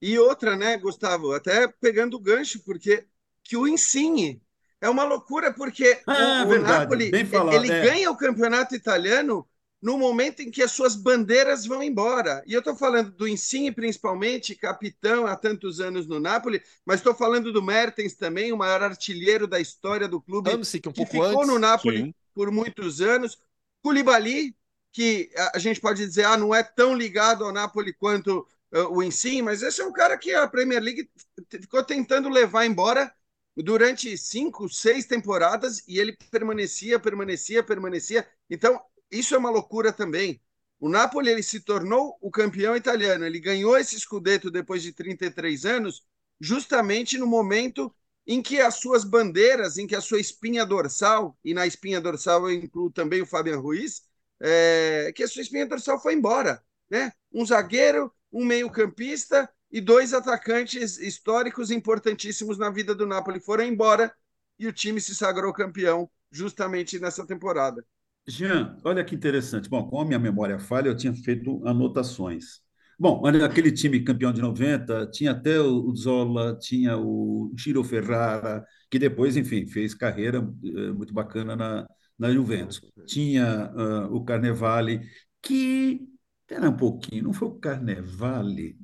E outra, né, Gustavo? Até pegando o gancho, porque que o Insigne é uma loucura, porque ah, o, o Napoli ele é. ganha o campeonato italiano no momento em que as suas bandeiras vão embora. E eu estou falando do Insigne, principalmente, capitão há tantos anos no Napoli, mas estou falando do Mertens também, o maior artilheiro da história do clube, que, um que ficou antes. no Napoli Sim. por muitos anos. Koulibaly, que a gente pode dizer, ah, não é tão ligado ao Napoli quanto uh, o Insigne, mas esse é um cara que a Premier League ficou tentando levar embora durante cinco, seis temporadas e ele permanecia, permanecia, permanecia. Então, isso é uma loucura também. O Napoli ele se tornou o campeão italiano. Ele ganhou esse scudetto depois de 33 anos, justamente no momento em que as suas bandeiras, em que a sua espinha dorsal, e na espinha dorsal eu incluo também o Fabian Ruiz, é, que a sua espinha dorsal foi embora. Né? Um zagueiro um meio-campista e dois atacantes históricos importantíssimos na vida do Napoli foram embora e o time se sagrou campeão justamente nessa temporada. Jean, olha que interessante. Bom, com a minha memória falha, eu tinha feito anotações. Bom, aquele time campeão de 90 tinha até o Zola, tinha o Giro Ferrara, que depois, enfim, fez carreira eh, muito bacana na, na Juventus. Tinha uh, o Carnevale, que. Espera um pouquinho, não foi o Carnevale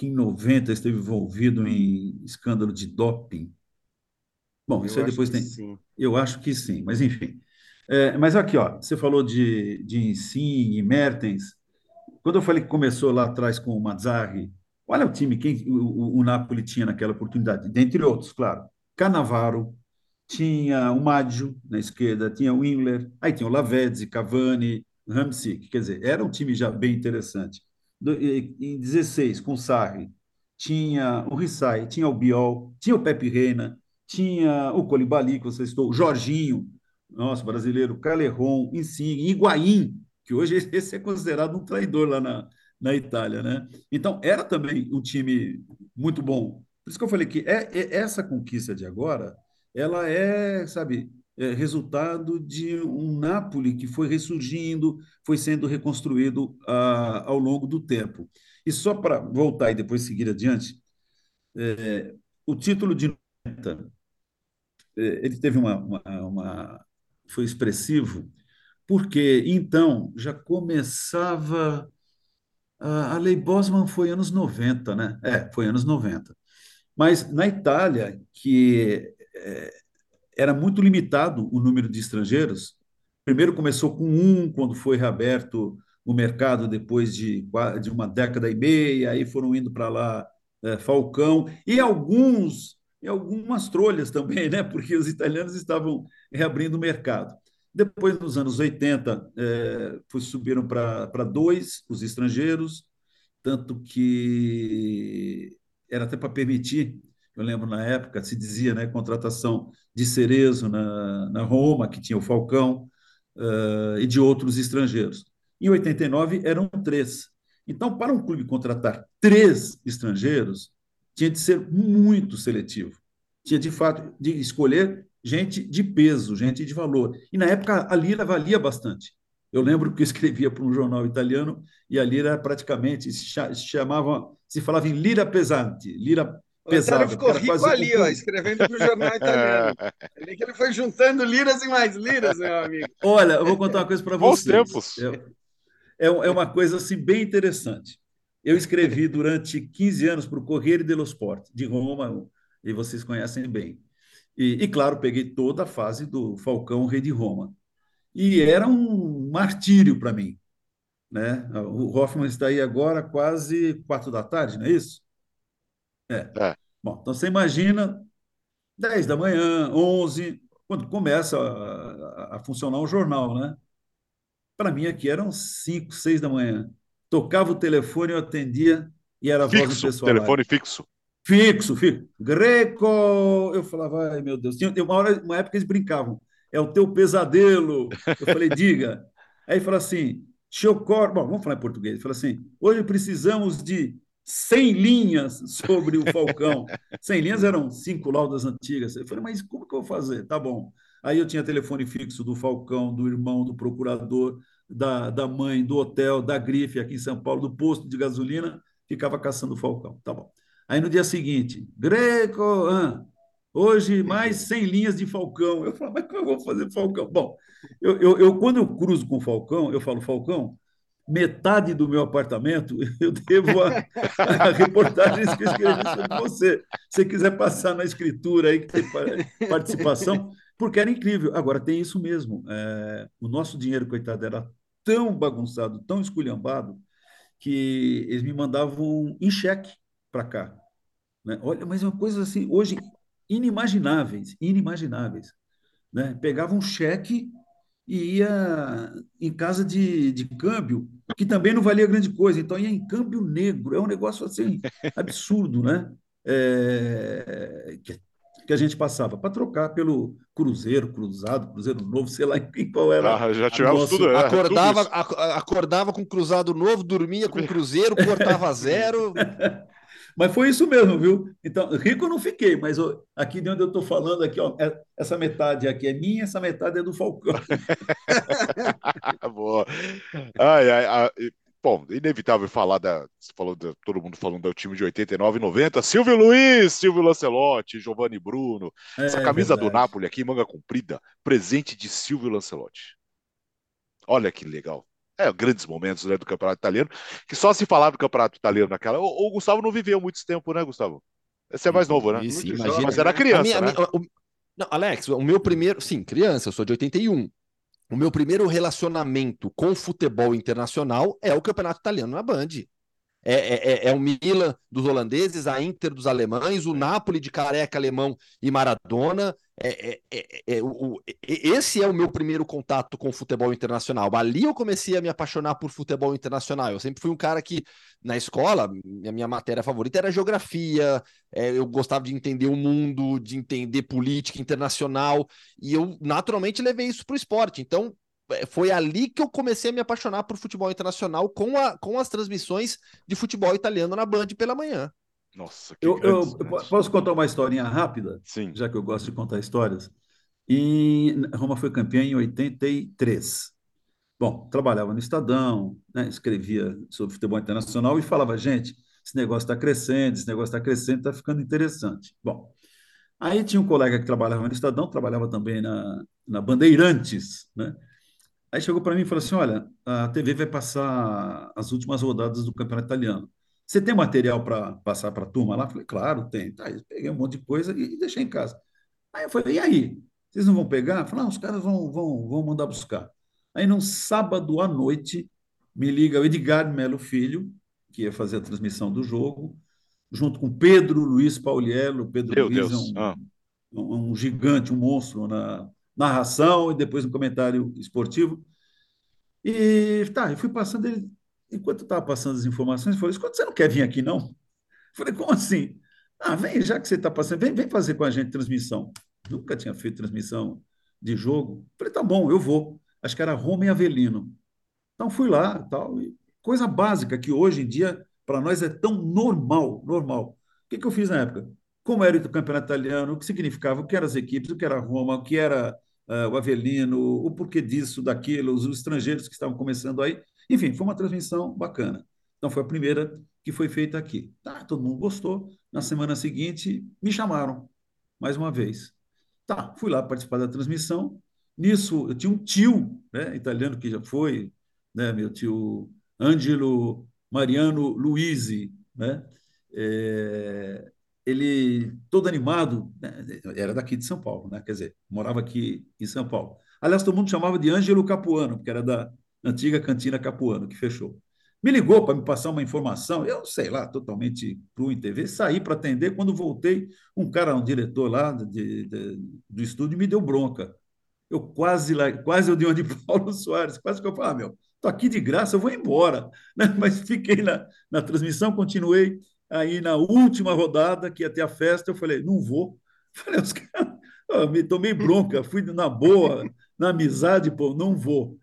que em 90 esteve envolvido em escândalo de doping? Bom, isso aí depois tem. Sim. Eu acho que sim, mas enfim. É, mas aqui, ó, você falou de, de Insigne e Mertens. Quando eu falei que começou lá atrás com o Mazzarri, olha o time quem o, o Napoli tinha naquela oportunidade, dentre outros, claro. Canavaro, tinha o Maggio na esquerda, tinha o Wingler, aí tinha o Lavezzi, Cavani, Ramsey, quer dizer, era um time já bem interessante. Em 16, com o Sarri, tinha o Rissai, tinha o Biol, tinha o Pepe Reina, tinha o Colibali, que você citou, o Jorginho, nosso brasileiro, Calerron, Insigne, Higuaín, que hoje esse é considerado um traidor lá na, na Itália, né? Então, era também um time muito bom. Por isso que eu falei que é, é essa conquista de agora, ela é, sabe, é resultado de um Nápoles que foi ressurgindo, foi sendo reconstruído ah, ao longo do tempo. E só para voltar e depois seguir adiante, é, o título de 90, é, ele teve uma, uma, uma foi expressivo, porque então já começava. A, Lei Bosman foi anos 90, né? É, foi anos 90. Mas na Itália, que é, era muito limitado o número de estrangeiros, primeiro começou com um, quando foi reaberto o mercado depois de, de uma década e meia, aí foram indo para lá é, Falcão, e alguns e algumas trolhas também, né? porque os italianos estavam reabrindo o mercado. Depois, nos anos 80, é, foi, subiram para dois os estrangeiros, tanto que era até para permitir, eu lembro na época, se dizia, né, contratação de Cerezo na, na Roma, que tinha o Falcão, uh, e de outros estrangeiros. Em 89, eram três. Então, para um clube contratar três estrangeiros, tinha de ser muito seletivo. Tinha, de fato, de escolher gente de peso, gente de valor. E, na época, a lira valia bastante. Eu lembro que eu escrevia para um jornal italiano e a lira praticamente se chamava, se falava em lira pesante, lira pesada. Ele ficou rico ali, ó, escrevendo para o jornal italiano. Ali que ele foi juntando liras e mais liras, meu amigo. Olha, eu vou contar uma coisa para vocês. Bons tempos. É, é, é uma coisa assim bem interessante. Eu escrevi durante 15 anos para o Corriere dello Sport, de Roma, e vocês conhecem bem. E, e, claro, peguei toda a fase do Falcão, rei de Roma. E era um martírio para mim. Né? O Hoffman está aí agora quase quatro da tarde, não é isso? É. é. Bom, então você imagina 10 da manhã, 11, quando começa a, a funcionar o jornal, né? Para mim aqui eram 5, 6 da manhã. Tocava o telefone, eu atendia e era a fixo, voz do pessoal. Telefone lá. fixo. Fixo, fixo. Greco! Eu falava, ai meu Deus. Tinha, uma, hora, uma época eles brincavam. É o teu pesadelo. Eu falei, diga. Aí fala assim, Chocor. Bom, vamos falar em português. Ele fala assim: hoje precisamos de 100 linhas sobre o Falcão. 100 linhas eram cinco laudas antigas. Eu falei, mas como que eu vou fazer? Tá bom. Aí eu tinha telefone fixo do Falcão, do irmão, do procurador, da, da mãe, do hotel, da grife aqui em São Paulo, do posto de gasolina, ficava caçando o Falcão. Tá bom. Aí no dia seguinte, Greco, hoje mais 100 linhas de Falcão. Eu falo, mas como eu vou fazer Falcão? Bom, eu, eu, eu quando eu cruzo com o Falcão, eu falo, Falcão, metade do meu apartamento eu devo a, a reportagens que eu escrevi sobre você. Se você quiser passar na escritura aí, que tem participação, porque era incrível. Agora, tem isso mesmo. É, o nosso dinheiro, coitado, era tão bagunçado, tão esculhambado, que eles me mandavam em cheque para cá. Né? Olha, mas é uma coisa assim, hoje, inimagináveis, inimagináveis. Né? Pegava um cheque e ia em casa de, de câmbio, que também não valia grande coisa, então ia em câmbio negro, é um negócio assim absurdo, né? É, que, que a gente passava para trocar pelo Cruzeiro, Cruzado, Cruzeiro Novo, sei lá em qual era. Ah, já tivemos nossa- tudo. é, acordava, tudo ac- acordava com Cruzado Novo, dormia com Cruzeiro, cortava zero. Mas foi isso mesmo, viu? Então, rico eu não fiquei, mas eu- aqui de onde eu estou falando, aqui, ó, é- essa metade aqui é minha, essa metade é do Falcão. Boa. Ai, ai, ai, bom, inevitável falar da. Você falou da, todo mundo falando do time de 89 e 90. Silvio Luiz, Silvio Lancelotti, Giovanni Bruno. Essa É camisa do verdade. Napoli aqui, manga comprida, presente de Silvio Lancelotti. Olha que legal. É, grandes momentos né, do campeonato italiano, que só se falava do campeonato italiano naquela. O, o Gustavo não viveu muito tempo, né, Gustavo? Você é mais novo, né? Isso, imagina. Mas era A criança, minha- a né? minha- o- não, Alex, o meu primeiro. Sim, criança, eu sou de 81. O meu primeiro relacionamento com futebol internacional é o campeonato italiano na Band. É, é, é- é o Milan dos holandeses, a Inter dos alemães, o Napoli de careca alemão e Maradona. É, é- é- é- o- esse é o meu primeiro contato com o futebol internacional. Ali eu comecei a me apaixonar por futebol internacional. Eu sempre fui um cara que, na escola, a minha matéria favorita era geografia, é, eu gostava de entender o mundo, de entender política internacional, e eu naturalmente levei isso para o esporte. Então, é, foi ali que eu comecei a me apaixonar por futebol internacional com, a, com as transmissões de futebol italiano na Band pela manhã. Nossa, que Eu, eu- grandes eu momentos. posso contar uma historinha rápida, Sim. já que eu gosto de contar histórias. E Roma foi campeã em 83. Bom, trabalhava no Estadão, né, escrevia sobre futebol internacional e falava, gente, esse negócio está crescendo, esse negócio está crescendo, está ficando interessante. Bom, aí tinha um colega que trabalhava no Estadão, trabalhava também na, na Bandeirantes, né? Aí chegou para mim e falou assim, olha, a TV vai passar as últimas rodadas do Campeonato Italiano. Você tem material para passar para a turma lá? Falei, claro, tem. Tá, peguei um monte de coisa e, e deixei em casa. Aí eu falei, e aí? Vocês não vão pegar? Falei, não, os caras vão, vão, vão mandar buscar. Aí, num sábado à noite, me liga o Edgar Melo Filho, que ia fazer a transmissão do jogo, junto com Pedro Luiz Pauliello. Pedro Meu Luiz Deus. é um, Ah. um, um gigante, um monstro na narração e depois no comentário esportivo. E tá, eu fui passando ele, enquanto estava passando as informações, ele falou: Escuta, você não quer vir aqui, não? Eu falei, como assim? Ah, vem, já que você está passando, vem, vem fazer com a gente transmissão. Nunca tinha feito transmissão de jogo. Eu falei, tá bom, eu vou. Acho que era Roma e Avelino. Então fui lá, tal, coisa básica que hoje em dia para nós é tão normal, normal. O que, que eu fiz na época? Como era o campeonato italiano, o que significava, o que eram as equipes, o que era Roma, o que era o Avelino, o porquê disso, daquilo, os, os estrangeiros que estavam começando aí. Enfim, foi uma transmissão bacana. Então foi a primeira que foi feita aqui. Tá, todo mundo gostou. Na semana seguinte, me chamaram mais uma vez. Tá, fui lá participar da transmissão. Nisso, eu tinha um tio né, italiano que já foi, né, meu tio Ângelo Mariano Luisi, né? É, ele todo animado, né, era daqui de São Paulo, né? Quer dizer, morava aqui em São Paulo. Aliás, todo mundo chamava de Ângelo Capuano, porque era da antiga cantina Capuano, que fechou. Me ligou para me passar uma informação, eu sei lá, totalmente cru em TV, saí para atender. Quando voltei, um cara, um diretor lá de, de, do estúdio, me deu bronca. Eu quase, quase eu dei uma de Paulo Soares, quase que eu falei, ah, meu, tô aqui de graça, eu vou embora. Né? Mas fiquei na, na transmissão, continuei. Aí na última rodada, que ia ter a festa, eu falei, não vou. Falei, os caras, me tomei bronca, fui na boa, na amizade, pô, não vou.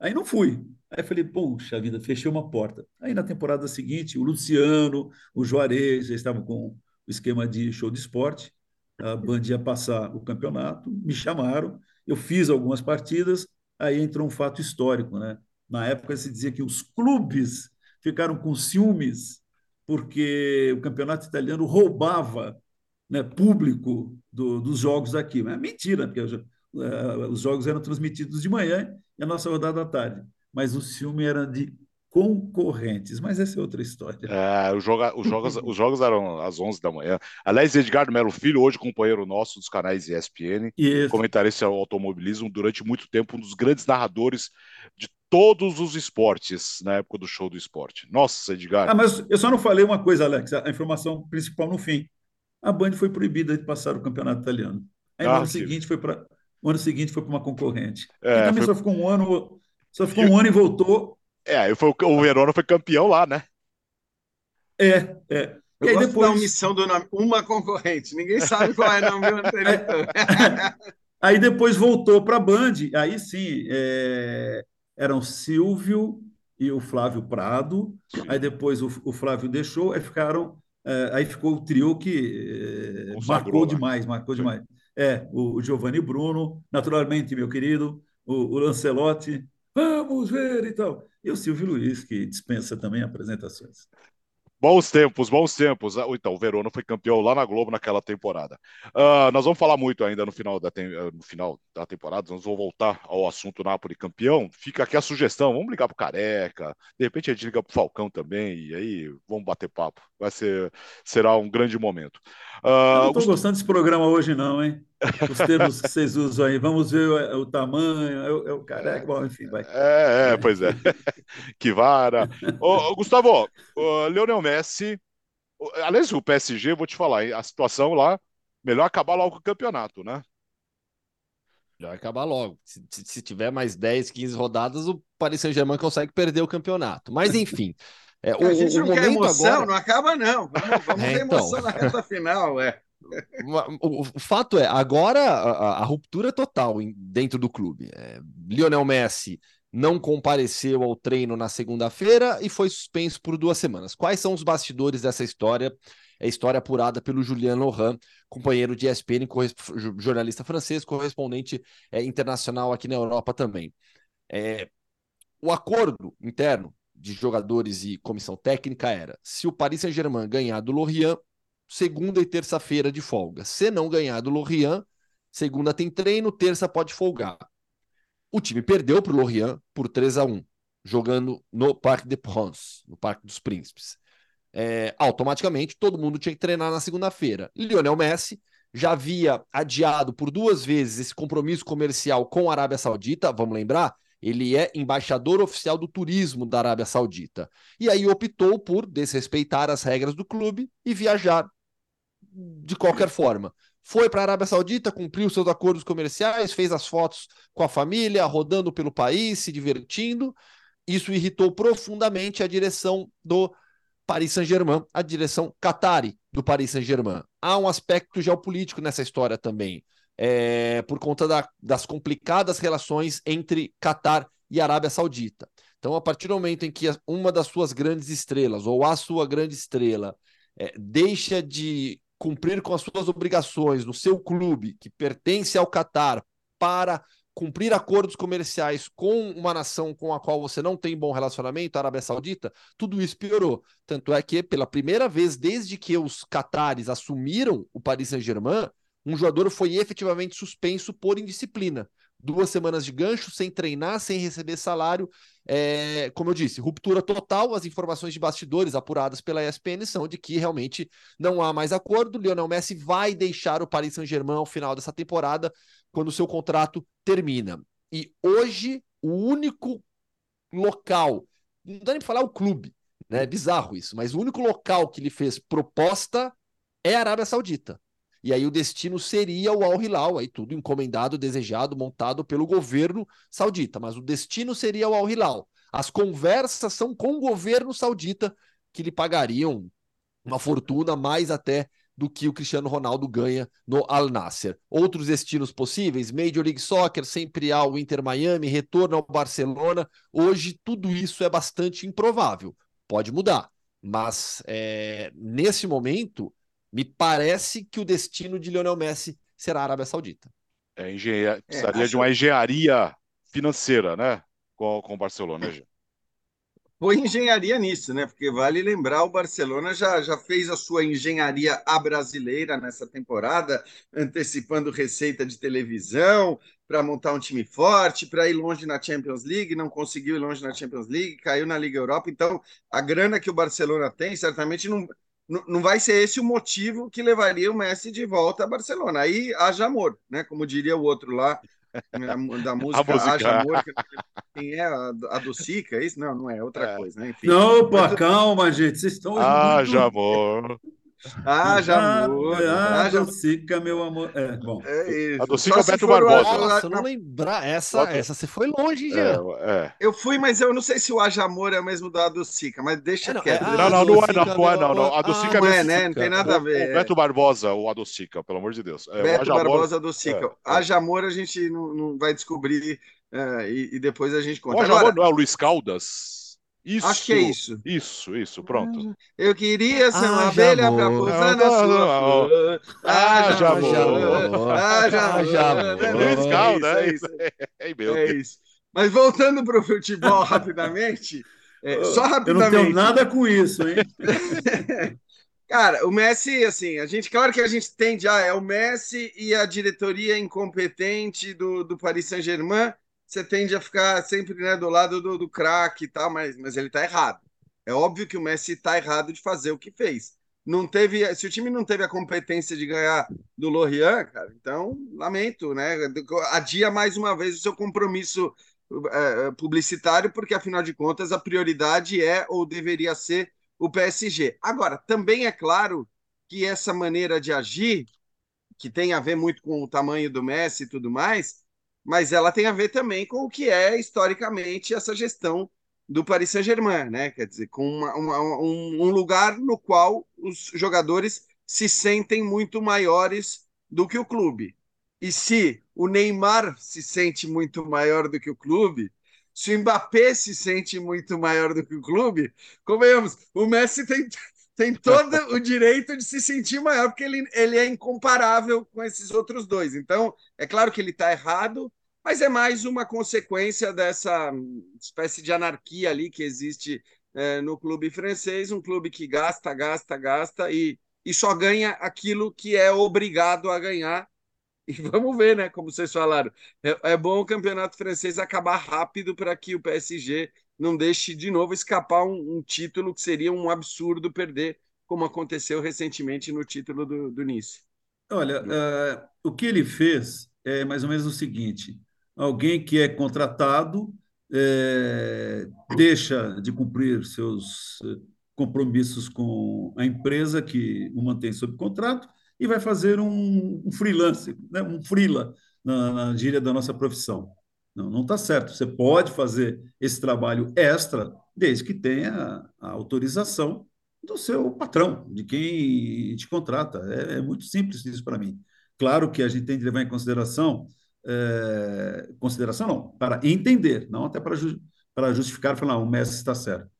Aí não fui. Aí falei, poxa vida, fechei uma porta. Aí na temporada seguinte, o Luciano, o Juarez já estavam com o esquema de show de esporte. A Band ia passar o campeonato, me chamaram, eu fiz algumas partidas, aí entrou um fato histórico, né? Na época se dizia que os clubes ficaram com ciúmes porque o campeonato italiano roubava né, público do, dos jogos aqui. Mas é mentira, porque uh, os jogos eram transmitidos de manhã e a nossa rodada à tarde. Mas o ciúme era de concorrentes. Mas essa é outra história. É, os, joga, os, jogos, os jogos eram às 11 da manhã. Aliás, Edgar Melo Filho, hoje companheiro nosso dos canais ESPN, Isso. comentarista ao automobilismo, durante muito tempo um dos grandes narradores de todos os esportes na época do show do esporte. Nossa, Edgar. Ah, mas eu só não falei uma coisa, Alex, a informação principal no fim. A Band foi proibida de passar o campeonato italiano. Aí ah, no ano sim. seguinte foi para o ano seguinte foi para uma concorrente. É, e também foi... só ficou um ano, só ficou um ano e voltou. É, foi, o Verona foi campeão lá, né? É, é. Eu e aí depois da omissão do nome, uma concorrente, ninguém sabe qual é o nome anterior. aí depois voltou para a Band, aí sim, é... eram Silvio e o Flávio Prado, aí depois o, o, Flávio deixou, aí ficaram, é... aí ficou o trio que é... marcou demais, marcou sim. demais. É, o, o Giovanni Bruno, naturalmente, meu querido, o, o Lancelotti, vamos ver e tal. E o Silvio Luiz, que dispensa também apresentações. Bons tempos, bons tempos. Ah, então, o Verona foi campeão lá na Globo naquela temporada. Uh, nós vamos falar muito ainda no final, da ah, no final da temporada, nós vamos voltar ao assunto Napoli campeão. Fica aqui a sugestão, vamos ligar pro Careca, de repente a gente liga pro Falcão também, e aí vamos bater papo. Vai ser, será um grande momento. Uh, Eu não estou gostando desse programa hoje não, hein? Os termos que vocês usam aí, vamos ver o, o tamanho, é o, é o careca, bom, enfim, vai. É, é pois é. que vara. Ô, Gustavo, o Leonel Messi, aliás, o PSG, vou te falar, a situação lá, melhor acabar logo com o campeonato, né? Melhor acabar logo. Se, se, tiver mais 10, 15 rodadas, o Paris Saint-Germain consegue perder o campeonato. Mas, enfim. É, o, a gente não quer emoção, agora... não acaba, não. Vamos, vamos é, ter então... emoção na reta final, é. O, fato é, agora a, a ruptura é total dentro do clube. É, Lionel Messi não compareceu ao treino na segunda-feira e foi suspenso por duas semanas. Quais são os bastidores dessa história? É história apurada pelo Julian Lohan, companheiro de ESPN, jornalista francês, correspondente é, internacional aqui na Europa também. É, o acordo interno de jogadores e comissão técnica era: se o Paris Saint-Germain ganhar do Lorient, segunda e terça-feira de folga. Se não ganhar do Lorient, segunda tem treino, terça pode folgar. O time perdeu para o Lorient por 3 a 1 jogando no Parque de France, no Parque dos Príncipes. É, automaticamente, todo mundo tinha que treinar na segunda-feira. Lionel Messi já havia adiado por duas vezes esse compromisso comercial com a Arábia Saudita, vamos lembrar, ele é embaixador oficial do turismo da Arábia Saudita. E aí optou por desrespeitar as regras do clube e viajar de qualquer forma. Foi para a Arábia Saudita, cumpriu seus acordos comerciais, fez as fotos com a família, rodando pelo país, se divertindo. Isso irritou profundamente a direção do Paris Saint-Germain, a direção Qatari do Paris Saint-Germain. Há um aspecto geopolítico nessa história também é, por conta da, das complicadas relações entre Catar e Arábia Saudita. Então, a partir do momento em que uma das suas grandes estrelas, ou a sua grande estrela, é, deixa de cumprir com as suas obrigações no seu clube, que pertence ao Catar, para cumprir acordos comerciais com uma nação com a qual você não tem bom relacionamento, a Arábia Saudita, tudo isso piorou. Tanto é que, pela primeira vez desde que os catares assumiram o Paris Saint-Germain, um jogador foi efetivamente suspenso por indisciplina. Duas semanas de gancho, sem treinar, sem receber salário. É, como eu disse, ruptura total. As informações de bastidores apuradas pela ESPN são de que realmente não há mais acordo. Lionel Messi vai deixar o Paris Saint-Germain ao final dessa temporada, quando o seu contrato termina. E hoje, o único local, não dá nem pra falar o clube, né? É bizarro isso, mas o único local que ele fez proposta é a Arábia Saudita. E aí o destino seria o Al Hilal, aí tudo encomendado, desejado, montado pelo governo saudita, mas o destino seria o Al Hilal. As conversas são com o governo saudita que lhe pagariam uma fortuna mais até do que o Cristiano Ronaldo ganha no Al Nasser. Outros destinos possíveis, Major League Soccer, sempre ao Inter Miami, retorno ao Barcelona. Hoje tudo isso é bastante improvável. Pode mudar, mas é, nesse momento me parece que o destino de Lionel Messi será a Arábia Saudita. É, engenharia, precisaria é, acho... de uma engenharia financeira, né? Com, com o Barcelona, já. Foi engenharia nisso, né? Porque vale lembrar, o Barcelona já, já fez a sua engenharia a brasileira nessa temporada, antecipando receita de televisão para montar um time forte, para ir longe na Champions League, não conseguiu ir longe na Champions League, caiu na Liga Europa. Então, a grana que o Barcelona tem certamente não, não vai ser esse o motivo que levaria o Messi de volta a Barcelona. Aí haja amor, né? Como diria o outro lá, da música Haja Amor. Quem é? A, a do Sica, é isso? Não, não é, outra é. coisa, né? Enfim. Não, opa, calma, gente. Vocês estão. Haja muito... amor. Haja amor. Haja Docica, meu amor. É, bom. É isso. A Docica é o Só se Beto o- Barbosa. o- Nossa, eu não lembrar. Essa, Bota- essa você foi longe, Jean. É, é. Eu fui, mas eu não sei se o Haja amor é o mesmo da Docica, mas deixa É, não, quieto. é, Não, ah, não, não é, não, não é, não, meu não. A amor. Docica Ah, é Não é, mesmo. né? Não tem nada a O, ver. o Beto Barbosa, o Adocica, pelo amor de Deus. É, o Beto Haja Barbosa do Sica. é, é. Haja amor a gente não, não vai descobrir é, e, e depois a gente O conta. Haja Agora, Amor não é o Luiz Caldas? Isso. acho que é isso. Isso, isso, pronto. Eu queria ser uma Haja abelha para pousar na Não, sua não, não. flor. Haja Haja amor. amor. Haja Haja amor. amor. É Luiz isso, é é isso, é isso. Mas voltando para o futebol rapidamente, é, só Eu não rapidamente. tenho nada com isso, hein? Cara, o Messi, assim, a gente, claro que a gente tende, ah, é o Messi e a diretoria incompetente do, do Paris Saint-Germain, você tende a ficar sempre né, do lado do, do craque e tal, mas, mas ele tá errado. É óbvio que o Messi tá errado de fazer o que fez. Não teve, se o time não teve a competência de ganhar do Lorient, cara, então lamento, né? Adia mais uma vez o seu compromisso eh, publicitário, porque afinal de contas a prioridade é ou deveria ser o PSG. Agora, também é claro que essa maneira de agir, que tem a ver muito com o tamanho do Messi e tudo mais, mas ela tem a ver também com o que é historicamente essa gestão do Paris Saint-Germain, né? Quer dizer, com uma- uma- um, um lugar no qual os jogadores se sentem muito maiores do que o clube. E se o Neymar se sente muito maior do que o clube, se o Mbappé se sente muito maior do que o clube, convenhamos, o Messi tem, tem todo o direito de se sentir maior, porque ele, ele é incomparável com esses outros dois. Então, é claro que ele está errado, mas é mais uma consequência dessa espécie de anarquia ali que existe eh, no clube francês, um clube que gasta, gasta, gasta e, e só ganha aquilo que é obrigado a ganhar. E vamos ver, né? Como vocês falaram, é, é bom o campeonato francês acabar rápido para que o PSG não deixe de novo escapar um, um título que seria um absurdo perder, como aconteceu recentemente no título do, do Nice. Olha, eh, o que ele fez é mais ou menos o seguinte: alguém que é contratado eh, deixa de cumprir seus eh, compromissos com a empresa que o mantém sob contrato e vai fazer um, um freelance, né, um freela na, na gíria da nossa profissão. Não, não está certo. Você pode fazer esse trabalho extra desde que tenha a autorização do seu patrão, de quem te contrata. É, é muito simples isso para mim. Claro que a gente tem de levar em consideração, é, consideração não, para entender, não até para, ju para justificar, falar, ah, o Messi está certo.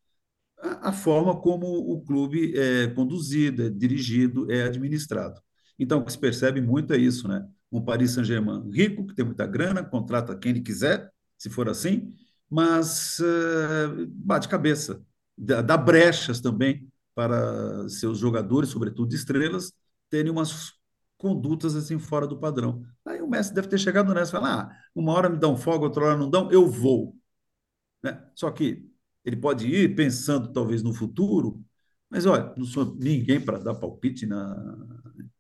A, a, forma como o clube é conduzido, é dirigido, é administrado. Então, o que se percebe muito é isso, né? Um Paris Saint-Germain rico, que tem muita grana, contrata quem ele quiser, se for assim, mas uh, bate cabeça, dá, dá brechas também para seus jogadores, sobretudo estrelas, terem umas condutas assim fora do padrão. Aí o Messi deve ter chegado nessa falar: ah, uma hora me dão folga, outra hora não dão, eu vou. Né? Só que ele pode ir pensando talvez no futuro, mas olha, não sou ninguém para dar palpite na,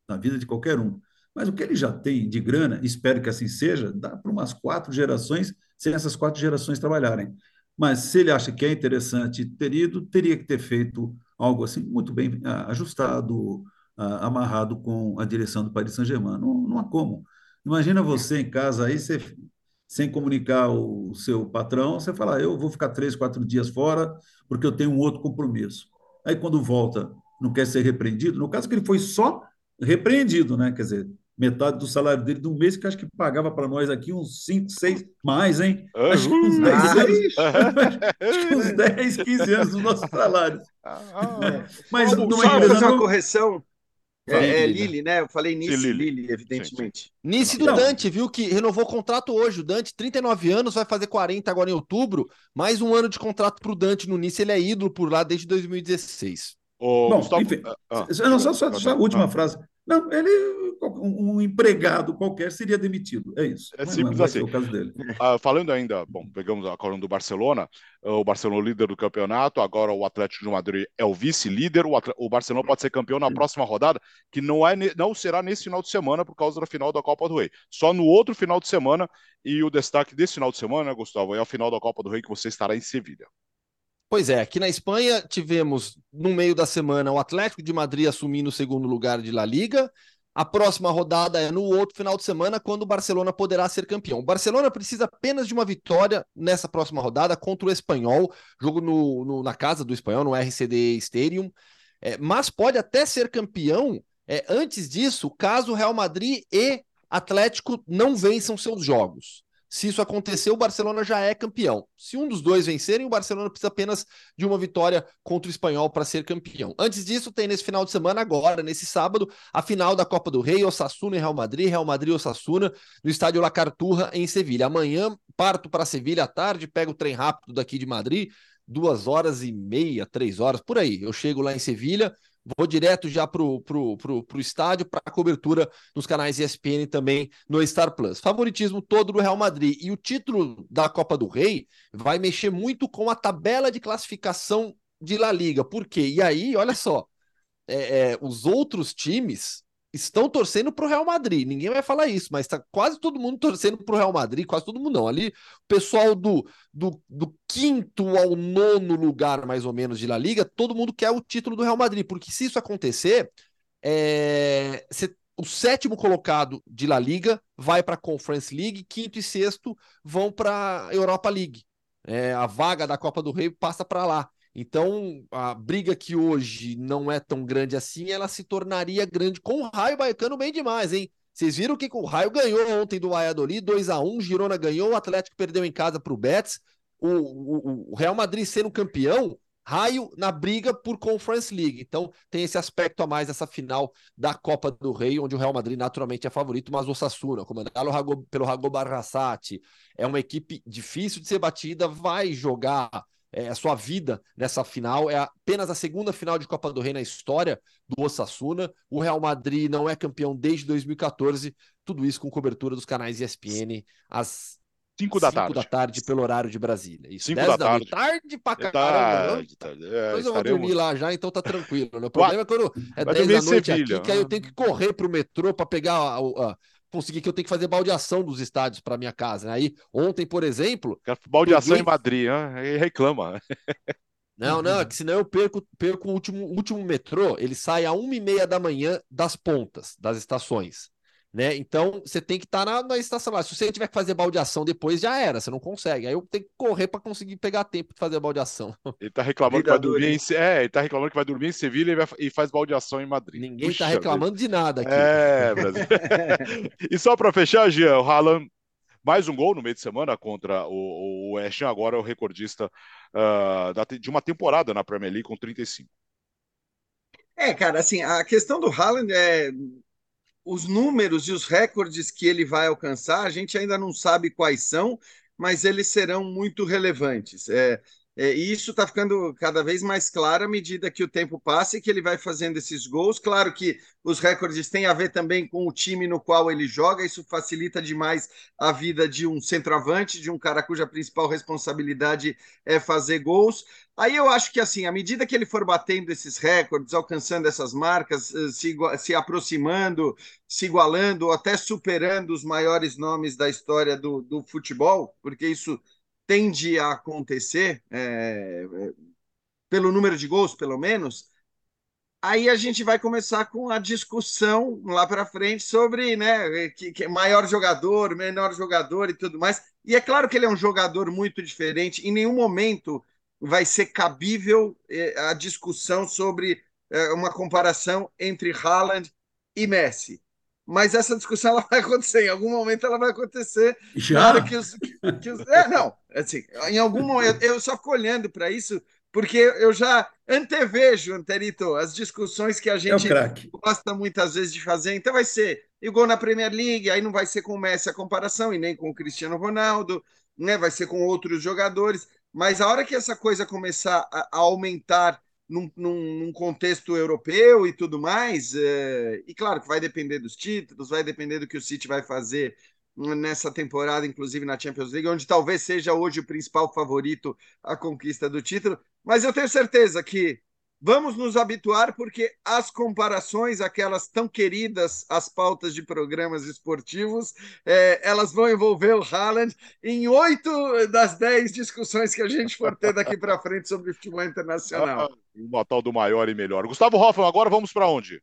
na vida de qualquer um. Mas o que ele já tem de grana, espero que assim seja, dá para umas quatro gerações, sem essas quatro gerações trabalharem. Mas se ele acha que é interessante ter ido, teria que ter feito algo assim muito bem ajustado, amarrado com a direção do Paris Saint-Germain. Não, não há como. Imagina você em casa aí, você, sem comunicar o seu patrão, você fala, eu vou ficar três, quatro dias fora porque eu tenho um outro compromisso. Aí quando volta, não quer ser repreendido. No caso que ele foi só repreendido, né? Quer dizer, metade do salário dele de um mês, que acho que pagava para nós aqui uns 5, 6, mais, hein? Uhum. Acho que uns 10 ah, anos, acho que uns 10, 15 anos do nosso salário. Ah, Mas não é fazer uma correção. É, é Lille, né? Eu falei Nice, Lille, Lille evidentemente. Sim. Nice do não. Dante, viu? Que renovou o contrato hoje. O Dante, 39 anos, vai fazer 40 agora em outubro. Mais um ano de contrato para o Dante no Nice. Ele é ídolo por lá desde 2016. Bom, Gustavo... enfim, ah, não, só, só, só a última ah. frase. Não, ele, um empregado qualquer seria demitido. É isso. É simples não, assim. É o caso dele. Uh, falando ainda, bom, pegamos a coluna do Barcelona, o Barcelona líder do campeonato, agora o Atlético de Madrid é o vice-líder, o, o, Barcelona pode ser campeão na próxima rodada, que não, é, não será nesse final de semana por causa da final da Copa do Rei. Só no outro final de semana, e o destaque desse final de semana, Gustavo, é a final da Copa do Rei que você estará em Sevilha. Pois é, aqui na Espanha tivemos no meio da semana o Atlético de Madrid assumindo o segundo lugar de La Liga. A próxima rodada é no outro final de semana, quando o Barcelona poderá ser campeão. O Barcelona precisa apenas de uma vitória nessa próxima rodada contra o Espanhol, jogo no, no na casa do Espanhol, no RCD Stadium. É, mas pode até ser campeão é, antes disso, caso o Real Madrid e Atlético não vençam seus jogos. Se isso acontecer, o Barcelona já é campeão. Se um dos dois vencerem, o Barcelona precisa apenas de uma vitória contra o Espanhol para ser campeão. Antes disso, tem nesse final de semana, agora, nesse sábado, a final da Copa do Rei, Osasuna e Real Madrid, Real Madrid e Osasuna, no estádio La Carturra, em Sevilha. Amanhã, parto para Sevilha à tarde, pego o trem rápido daqui de Madrid, duas horas e meia, três horas, por aí. Eu chego lá em Sevilha, Vou direto já para o pro, pro, pro estádio para a cobertura nos canais ESPN também no Star Plus. Favoritismo todo do Real Madrid. E o título da Copa do Rei vai mexer muito com a tabela de classificação de La Liga. Por quê? E aí, olha só, é, é, os outros times estão torcendo para o Real Madrid. Ninguém vai falar isso, mas está quase todo mundo torcendo para o Real Madrid, quase todo mundo não. Ali, o pessoal do, do, do, quinto ao nono lugar, mais ou menos, de La Liga, todo mundo quer o título do Real Madrid, porque se isso acontecer, é, cê, o sétimo colocado de La Liga vai para a Conference League, quinto e sexto vão para a Europa League. É, a vaga da Copa do Rei passa para lá. Então, a briga que hoje não é tão grande assim, ela se tornaria grande com o Raio Baicano bem demais, hein? Vocês viram que o Raio ganhou ontem do Valladolid, 2 a 1 Girona ganhou, o Atlético perdeu em casa para o Betis, o, Real Madrid sendo campeão, Raio na briga por Conference League. Então, tem esse aspecto a mais dessa final da Copa do Rei, onde o Real Madrid naturalmente é favorito, mas o Sassuna, comandado pelo Rago Barrassati, é uma equipe difícil de ser batida, vai jogar é, a sua vida nessa final. É apenas a segunda final de Copa do Rei na história do Osasuna. O Real Madrid não é campeão desde 2014. Tudo isso com cobertura dos canais ESPN às 5 da tarde. da tarde pelo horário de Brasília. Isso, 5 da, da tarde. Tarde pra é caramba. Tarde, tarde. É, Depois eu vou dormir lá já, então tá tranquilo. Né? O problema é quando é 10 da noite Sevilha. aqui, que aí eu tenho que correr pro metrô para pegar a, a, conseguir que eu tenho que fazer baldeação dos estádios para minha casa. Né? Aí, ontem, por exemplo. Baldeação em Madrid, hein? aí reclama. Não, não, é que senão eu perco, perco o último, último metrô, ele sai a uma e meia da manhã das pontas das estações né? Então você tem que estar tá na, na, estação lá. Se você tiver que fazer baldeação depois, já era, você não consegue. Aí eu tenho que correr para conseguir pegar tempo de fazer a baldeação. Ele tá reclamando que vai dormir em, é, ele tá reclamando que vai dormir em Sevilha e, vai, e faz baldeação em Madrid. Ninguém Puxa, tá reclamando de nada aqui. É, Brasil. e só para fechar, Jean, o Haaland mais um gol no meio de semana contra o, o West Ham, agora é o recordista uh, da, de uma temporada na Premier League com 35. É, cara, assim, a questão do Haaland é os números e os recordes que ele vai alcançar, a gente ainda não sabe quais são, mas eles serão muito relevantes. É, é, e isso está ficando cada vez mais claro à medida que o tempo passa e que ele vai fazendo esses gols. Claro que os recordes têm a ver também com o time no qual ele joga, isso facilita demais a vida de um centroavante, de um cara cuja principal responsabilidade é fazer gols. Aí eu acho que, assim, à medida que ele for batendo esses recordes, alcançando essas marcas, eh, se, se aproximando, se igualando, ou até superando os maiores nomes da história do, do futebol, porque isso tende a acontecer, é, é pelo número de gols, pelo menos, aí a gente vai começar com a discussão lá para frente sobre né, que, que maior jogador, menor jogador e tudo mais. E é claro que ele é um jogador muito diferente, em nenhum momento vai ser cabível eh, a discussão sobre uma comparação entre Haaland e Messi. Mas essa discussão ela vai acontecer, em algum momento ela vai acontecer. Já? Que os, que os, é, não, assim, em algum momento, eu só fico olhando para isso, porque eu já antevejo, Anterito, as discussões que a gente é gosta muitas vezes de fazer. Então vai ser igual na Premier League, aí não vai ser com o Messi a comparação, e nem com o Cristiano Ronaldo, né? vai ser com outros jogadores. Mas a hora que essa coisa começar a, a aumentar num, num, num, contexto europeu e tudo mais, é, e claro que vai depender dos títulos, vai depender do que o City vai fazer nessa temporada, inclusive na Champions League, onde talvez seja hoje o principal favorito à conquista do título. Mas eu tenho certeza que vamos nos habituar, porque as comparações, aquelas tão queridas, as pautas de programas esportivos, é, elas vão envolver o Haaland em oito das dez discussões que a gente for ter daqui para frente sobre futebol internacional. o tal do maior e melhor. Gustavo Hoffman, agora vamos para onde?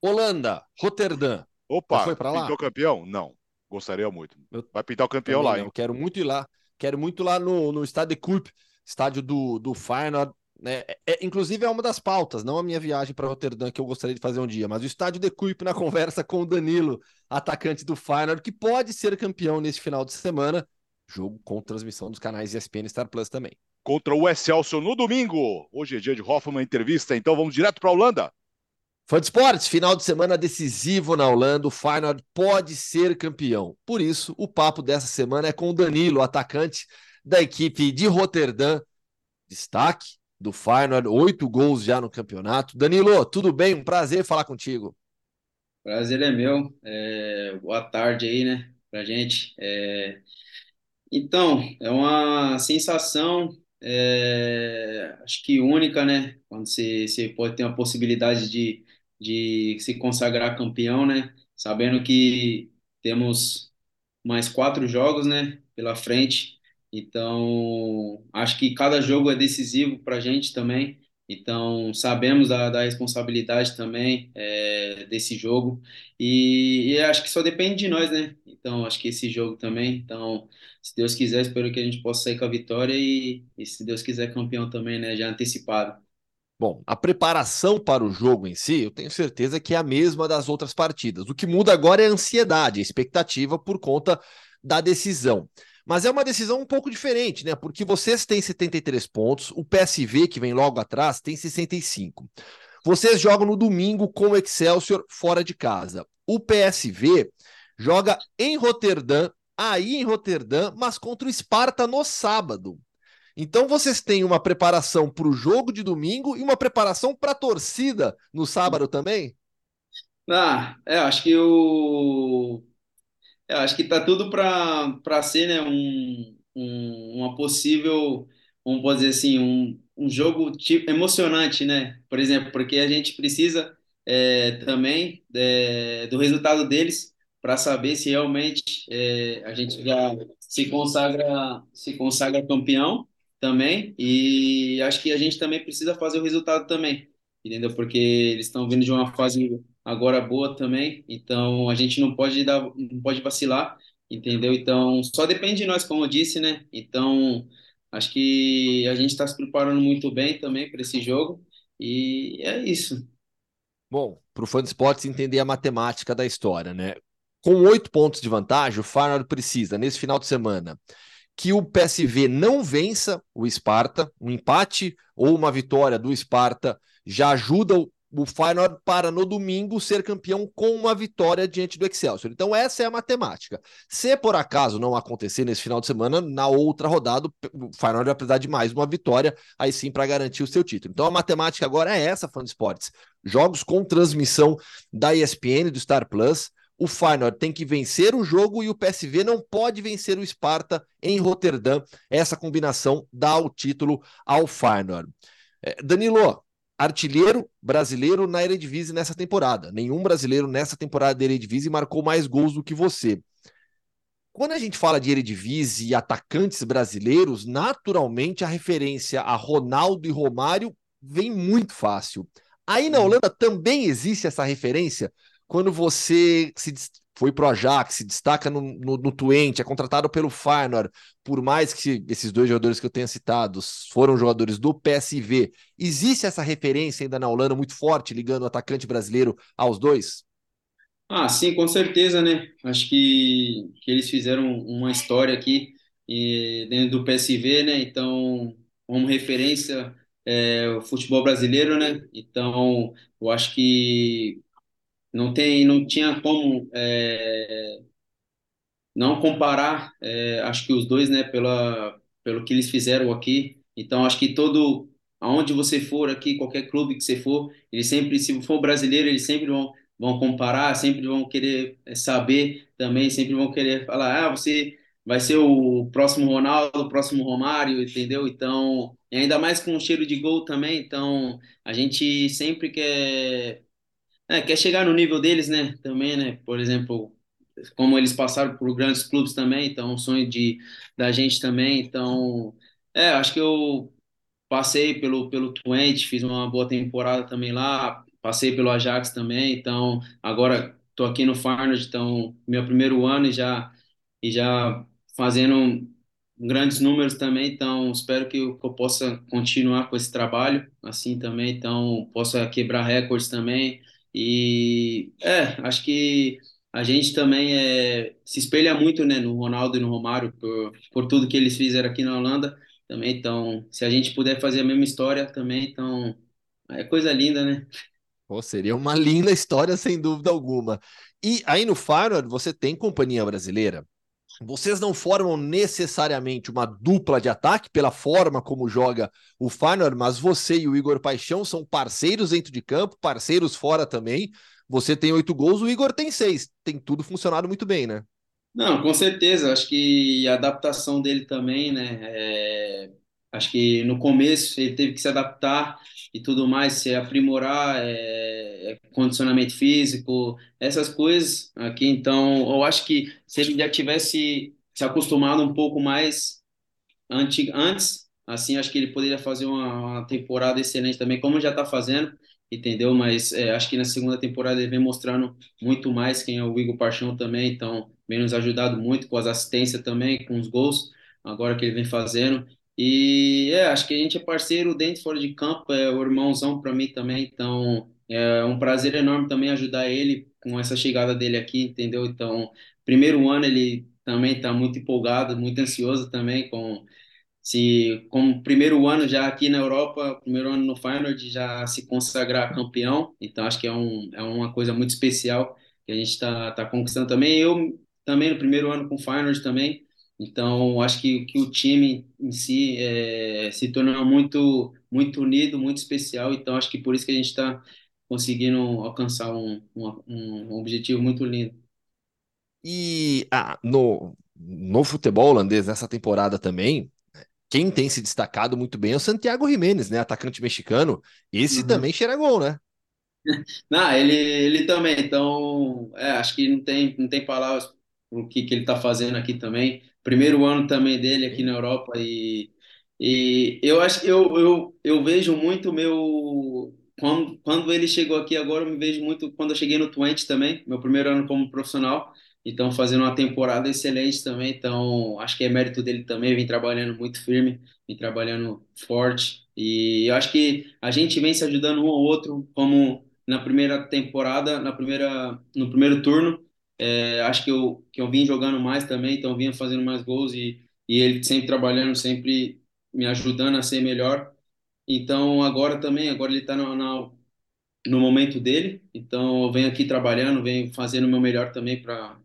Holanda, Roterdã. Opa, Já foi para lá? Pintou campeão? Não. Gostaria muito. Vai pintar o campeão lá, hein? Quero muito ir lá. Quero muito ir lá no, no Estádio de Kuip, estádio do, do Feyenoord. Né? É, é, inclusive é uma das pautas, não a minha viagem para Roterdã que eu gostaria de fazer um dia, mas o estádio de Kuip na conversa com o Danilo, atacante do Feyenoord, que pode ser campeão nesse final de semana. Jogo com transmissão dos canais ESPN e Star Plus também. Contra o Excelsior no domingo. Hoje é dia de Hoffman entrevista, então vamos direto para a Holanda. Fã de esportes, final de semana decisivo na Holanda, o Feyenoord pode ser campeão. Por isso, o papo dessa semana é com o Danilo, atacante da equipe de Roterdã. Destaque do Feyenoord, oito gols já no campeonato. Danilo, tudo bem? Um prazer falar contigo. Prazer é meu. É... Boa tarde aí, né, pra gente. É... Então, é uma sensação, é... acho que única, né, quando você, você pode ter uma possibilidade de de se consagrar campeão, né? Sabendo que temos mais quatro jogos, né, pela frente. Então, acho que cada jogo é decisivo para a gente também. Então, sabemos da, da responsabilidade também é, desse jogo. E, e, acho que só depende de nós, né? Então, acho que esse jogo também. Então, se Deus quiser, espero que a gente possa sair com a vitória e, e se Deus quiser, campeão também, né? Já antecipado. Bom, a preparação para o jogo em si, eu tenho certeza que é a mesma das outras partidas. O que muda agora é a ansiedade, a expectativa por conta da decisão. Mas é uma decisão um pouco diferente, né? Porque vocês têm 73 pontos, o PSV, que vem logo atrás, tem 65. Vocês jogam no domingo com o Excelsior fora de casa. O PSV joga em Roterdã, aí em Roterdã, mas contra o Sparta no sábado. Então vocês têm uma preparação para o jogo de domingo e uma preparação para a torcida no sábado também? Ah, é, acho que o é, acho que tá tudo para ser, né, um, um, uma possível, vamos dizer assim, um, um jogo tipo, emocionante, né? Por exemplo, porque a gente precisa é, também é, do resultado deles para saber se realmente é, a gente já se consagra se consagra campeão também, e acho que a gente também precisa fazer o resultado também, entendeu? Porque eles estão vindo de uma fase agora boa também, então a gente não pode dar, não pode vacilar, entendeu? Então só depende de nós, como eu disse, né? Então acho que a gente está se preparando muito bem também para esse jogo e é isso. Bom, para o fã de esportes entender a matemática da história, né? Com oito pontos de vantagem, o Feyenoord precisa, nesse final de semana, que o PSV não vença o Sparta, um empate ou uma vitória do Sparta já ajuda o, o para no domingo ser campeão com uma vitória diante do Excelsior. Então essa é a matemática. Se por acaso não acontecer nesse final de semana, na outra rodada o Feyenoord vai precisar de mais uma vitória, aí sim para garantir o seu título. Então a matemática agora é essa, fã de esportes. Jogos com transmissão da ESPN do Star Plus o Feyenoord tem que vencer o jogo e o PSV não pode vencer o Sparta em Roterdã. Essa combinação dá o título ao Feyenoord. É, Danilo, artilheiro brasileiro na Eredivisie nessa temporada. Nenhum brasileiro nessa temporada da Eredivisie marcou mais gols do que você. Quando a gente fala de Eredivisie e atacantes brasileiros, naturalmente a referência a Ronaldo e Romário vem muito fácil. Aí na Holanda também existe essa referência, quando você se foi pro Ajax, se destaca no, no, no Twente, é contratado pelo Feyenoord, por mais que esses dois jogadores que eu tenha citado foram jogadores do PSV, existe essa referência ainda na Holanda muito forte, ligando o atacante brasileiro aos dois? Ah, sim, com certeza, né? Acho que, que eles fizeram uma história aqui e, dentro do PSV, né? Então, como referência é, o futebol brasileiro, né? Então, eu acho que não tem, não tinha como é, não comparar, é, acho que os dois, né, pela, pelo que eles fizeram aqui. Então, acho que todo, aonde você for aqui, qualquer clube que você for, eles sempre, se for brasileiro, eles sempre vão, vão comparar, sempre vão querer é, saber também, sempre vão querer falar, ah, você vai ser o próximo Ronaldo, o próximo Romário, entendeu? Então, ainda mais com o cheiro de gol também, então a gente sempre quer, é, quer chegar no nível deles, né? Também, né? Por exemplo, como eles passaram por grandes clubes também, então um sonho de da gente também, então, é, acho que eu passei pelo pelo Twente, fiz uma boa temporada também lá, passei pelo Ajax também, então agora estou aqui no Feyenoord, então meu primeiro ano e já e já fazendo grandes números também, então espero que eu, que eu possa continuar com esse trabalho assim também, então possa quebrar recordes também e é, acho que a gente também é, se espelha muito, né, no Ronaldo e no Romário por, por tudo que eles fizeram aqui na Holanda também, então se a gente puder fazer a mesma história também, então é coisa linda, né? Pô, seria uma linda história, sem dúvida alguma. E aí no Feyenoord você tem companhia brasileira. Vocês não formam necessariamente uma dupla de ataque pela forma como joga o Feyenoord, mas você e o Igor Paixão são parceiros dentro de campo, parceiros fora também. Você tem oito gols, o Igor tem seis. Tem tudo funcionado muito bem, né? Não, com certeza. Acho que a adaptação dele também, né? é, Acho que no começo ele teve que se adaptar e tudo mais, se aprimorar, é, é condicionamento físico, essas coisas aqui. Então, eu acho que se ele já tivesse se acostumado um pouco mais antes, assim, acho que ele poderia fazer uma, uma temporada excelente também, como já está fazendo, entendeu? Mas é, acho que na segunda temporada ele vem mostrando muito mais quem é o Igor Paixão também, então vem nos ajudado muito com as assistências também, com os gols, agora que ele vem fazendo. E é, acho que a gente é parceiro dentro e fora de campo, é o irmãozão para mim também, então é um prazer enorme também ajudar ele com essa chegada dele aqui, entendeu? Então, primeiro ano ele também está muito empolgado, muito ansioso também com se como primeiro ano já aqui na Europa, primeiro ano no Feyenoord já se consagrar campeão, então acho que é, um, é uma coisa muito especial que a gente está tá conquistando também. Eu também no primeiro ano com o Feyenoord também, então acho que, que o time em si é, se tornou muito muito unido, muito especial, então acho que por isso que a gente está conseguindo alcançar um, um, um objetivo muito lindo. E ah, no, no futebol holandês, nessa temporada também, quem tem se destacado muito bem é o Santiago Jiménez, né? Atacante mexicano. Esse Uhum. também cheira gol, né? Não, ele, ele também, então, é, acho que não tem, não tem palavras o que, que ele está fazendo aqui também. Primeiro ano também dele aqui na Europa e, e eu acho eu, eu, eu vejo muito meu quando, quando ele chegou aqui agora, eu me vejo muito quando eu cheguei no Twente também, meu primeiro ano como profissional, então fazendo uma temporada excelente também, então acho que é mérito dele também, vem trabalhando muito firme, vem trabalhando forte. E eu acho que a gente vem se ajudando um ao outro, como na primeira temporada, na primeira, no primeiro turno, é, acho que eu, que eu vim jogando mais também, então vinha fazendo mais gols e, e ele sempre trabalhando, sempre me ajudando a ser melhor. Então agora também, agora ele está na, na, no momento dele, então eu venho aqui trabalhando, venho fazendo o meu melhor também para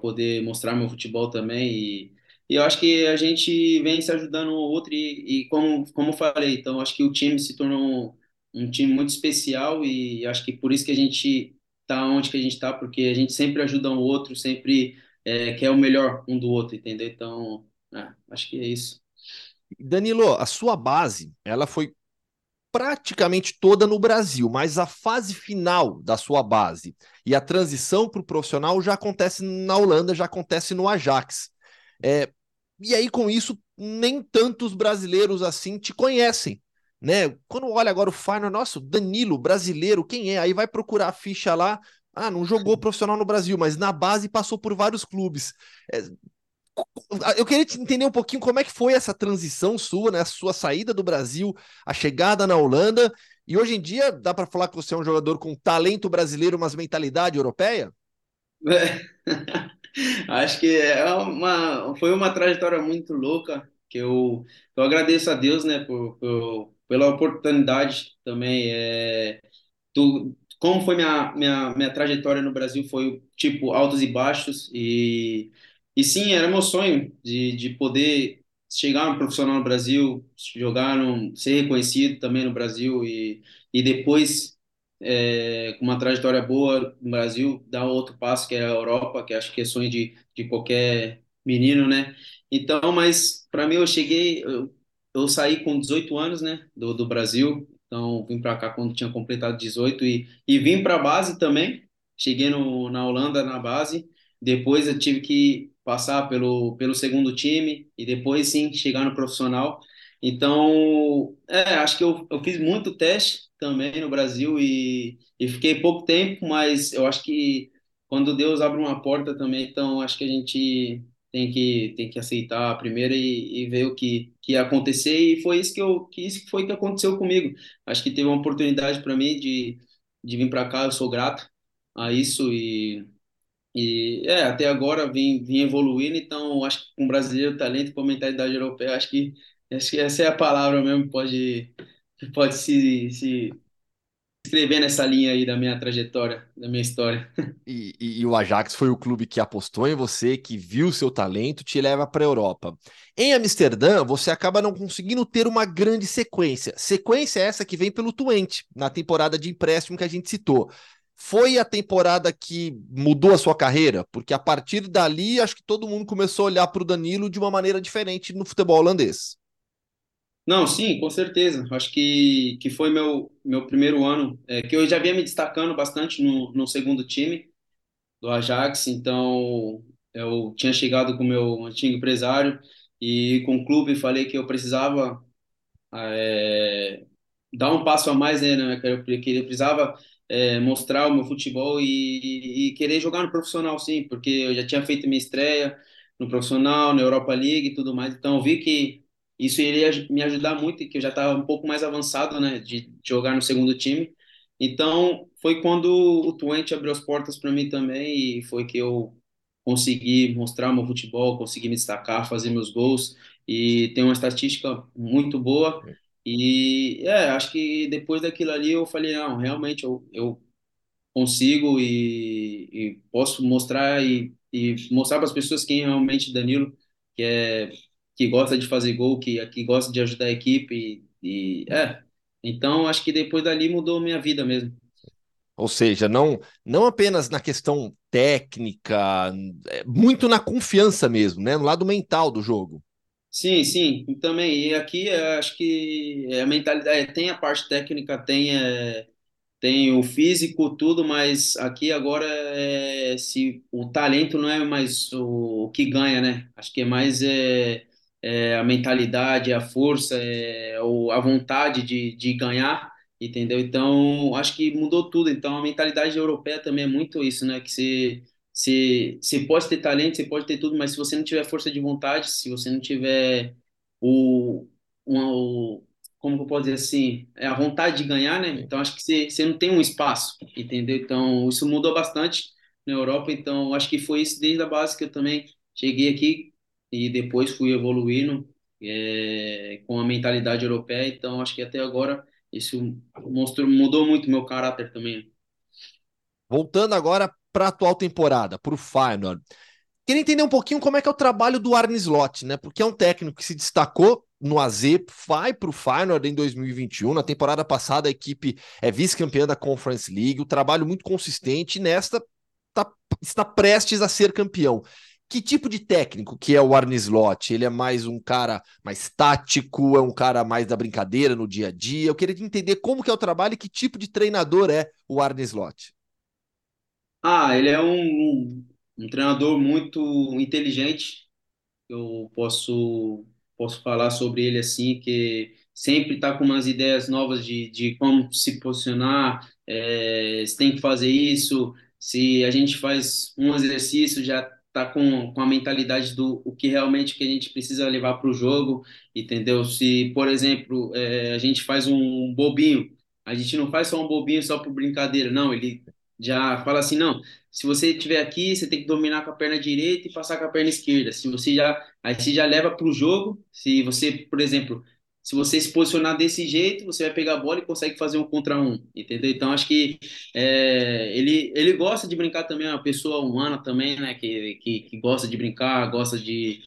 poder mostrar meu futebol também e, e eu acho que a gente vem se ajudando ao outro e, e como como falei, então acho que o time se tornou um, um time muito especial e acho que por isso que a gente tá onde que a gente tá, porque a gente sempre ajuda um outro, sempre é, quer o melhor um do outro, entendeu? Então, é, acho que é isso. Danilo, a sua base, ela foi praticamente toda no Brasil, mas a fase final da sua base e a transição para o profissional já acontece na Holanda, já acontece no Ajax. É, e aí, com isso, nem tantos brasileiros assim te conhecem. Né? Quando olha agora o Feyenoord, nossa, Danilo, brasileiro, quem é? Aí vai procurar a ficha lá. Ah, não jogou profissional no Brasil, mas na base passou por vários clubes. É, eu queria entender um pouquinho como é que foi essa transição sua, né? A sua saída do Brasil, a chegada na Holanda. E hoje em dia, dá para falar que você é um jogador com talento brasileiro, mas mentalidade europeia? É. Acho que é uma, foi uma trajetória muito louca que eu, eu agradeço a Deus, né, por, por- pela oportunidade também. É, como foi minha, minha, minha trajetória no Brasil, foi tipo altos e baixos, e, e sim, era meu sonho de, de poder chegar no profissional no Brasil, jogar, no, ser reconhecido também no Brasil, e, e depois, é, com uma trajetória boa no Brasil, dar outro passo que é a Europa, que acho que é sonho de, de qualquer menino, né? Então, mas para mim eu cheguei, eu, eu, saí com 18 anos, né, do, do Brasil. Então, vim para cá quando tinha completado 18 e, e vim para a base também. Cheguei no, na Holanda na base. Depois eu tive que passar pelo, pelo segundo time e depois sim chegar no profissional. Então, é, acho que eu, eu fiz muito teste também no Brasil e, e fiquei pouco tempo, mas eu acho que quando Deus abre uma porta também, então acho que a gente tem que tem que aceitar primeiro e, e ver o que que ia acontecer e foi isso que eu que isso foi que aconteceu comigo. Acho que teve uma oportunidade para mim de de vir para cá, eu sou grato a isso e e é, até agora vim, vim evoluindo, então acho que com brasileiro talento, com mentalidade europeia, acho que, acho que essa é a palavra mesmo pode, pode se, se escrever nessa linha aí da minha trajetória, da minha história. E, e, e, o Ajax foi o clube que apostou em você, que viu seu talento, te leva para a Europa. Em Amsterdã, você acaba não conseguindo ter uma grande sequência. Sequência essa que vem pelo Twente, na temporada de empréstimo que a gente citou. Foi a temporada que mudou a sua carreira? Porque a partir dali, acho que todo mundo começou a olhar para o Danilo de uma maneira diferente no futebol holandês. Não, sim, com certeza. Acho que, que foi meu, meu primeiro ano, é, que eu já vinha me destacando bastante no, no segundo time do Ajax, então eu tinha chegado com meu antigo empresário e com o clube falei que eu precisava é, dar um passo a mais, né, que eu, que eu precisava é, mostrar o meu futebol e, e, querer jogar no profissional, sim, porque eu já tinha feito minha estreia no profissional, na Europa League e tudo mais, então eu vi que isso iria me ajudar muito, que eu já estava um pouco mais avançado, né, de, de, jogar no segundo time. Então, foi quando o Twente abriu as portas para mim também e foi que eu consegui mostrar meu futebol, consegui me destacar, fazer meus gols e tem uma estatística muito boa. E é, acho que depois daquilo ali eu falei, não, realmente eu, eu consigo e, e posso mostrar e, e mostrar para as pessoas quem é realmente Danilo, que é que gosta de fazer gol, que, que gosta de ajudar a equipe. E, e é, então acho que depois dali mudou minha vida mesmo. Ou seja, não, não apenas na questão técnica, é muito na confiança mesmo, né? No lado mental do jogo. Sim, sim, também. E aqui acho que a mentalidade tem a parte técnica, tem é, tem o físico, tudo, mas aqui agora é, se o talento não é mais o, o que ganha, né? Acho que é mais é, é, a mentalidade, a força, é, a vontade de, de ganhar, entendeu? Então, acho que mudou tudo. Então, a mentalidade europeia também é muito isso, né? Que você, você, você pode ter talento, você pode ter tudo, mas se você não tiver força de vontade, se você não tiver o, o como eu posso dizer assim, é a vontade de ganhar, né? Então, acho que você não tem um espaço, entendeu? Então, isso mudou bastante na Europa. Então, acho que foi isso desde a base que eu também cheguei aqui e depois fui evoluindo é, com a mentalidade europeia. Então, acho que até agora isso mostrou, mudou muito meu caráter também. Voltando agora para a atual temporada, para o Feyenoord. Queria entender um pouquinho como é que é o trabalho do Arne Slot, né? Porque é um técnico que se destacou no AZ, vai para o Feyenoord em 2021. Na temporada passada, a equipe é vice-campeã da Conference League, o trabalho muito consistente e nesta tá, está prestes a ser campeão que tipo de técnico que é o Arne Slot? Ele é mais um cara mais tático, é um cara mais da brincadeira no dia a dia? Eu queria entender como que é o trabalho e que tipo de treinador é o Arne Slot. Ah, ele é um, um, um treinador muito inteligente. Eu posso posso falar sobre ele assim, que sempre está com umas ideias novas de, de como se posicionar, é, se tem que fazer isso, se a gente faz um exercício já tá com, com a mentalidade do o que realmente que a gente precisa levar para o jogo, entendeu? Se, por exemplo, é, a gente faz um bobinho, a gente não faz só um bobinho só por brincadeira, não, ele já fala assim, não, se você estiver aqui, você tem que dominar com a perna direita e passar com a perna esquerda. Se você já, aí você já leva para o jogo, se você, por exemplo, se você se posicionar desse jeito, você vai pegar a bola e consegue fazer um contra um, entendeu? Então acho que é, ele, ele gosta de brincar também, é uma pessoa humana também, né? Que, que, que gosta de brincar, gosta de,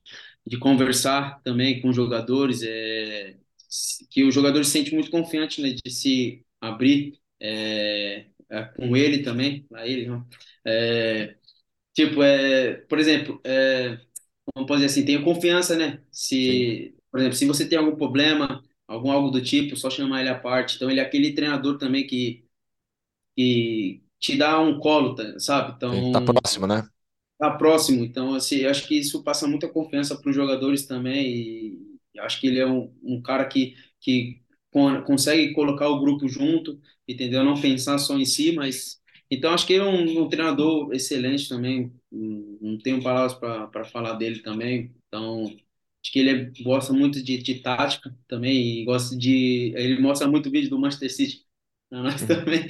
de conversar também com jogadores, é, que o jogador se sente muito confiante né, de se abrir é, é com ele também, a ele, não. É, tipo, é, por exemplo, é, vamos dizer assim, tenho confiança, né? Sim. Por exemplo, se você tem algum problema, algum algo do tipo, só chamar ele à parte. Então, ele é aquele treinador também que, que te dá um colo, tá- sabe? Sim, tá Então, próximo, né? tá próximo. Então, assim, eu acho que isso passa muita confiança para os jogadores também. E acho que ele é um, um cara que, que con- consegue colocar o grupo junto, entendeu? Não pensar só em si, mas. Então, acho que ele é um, um treinador excelente também. Não tenho palavras para falar dele também. Então, acho que ele é- gosta muito de, de tática também. E gosta de. Ele mostra muito vídeo do Manchester City. Nós também.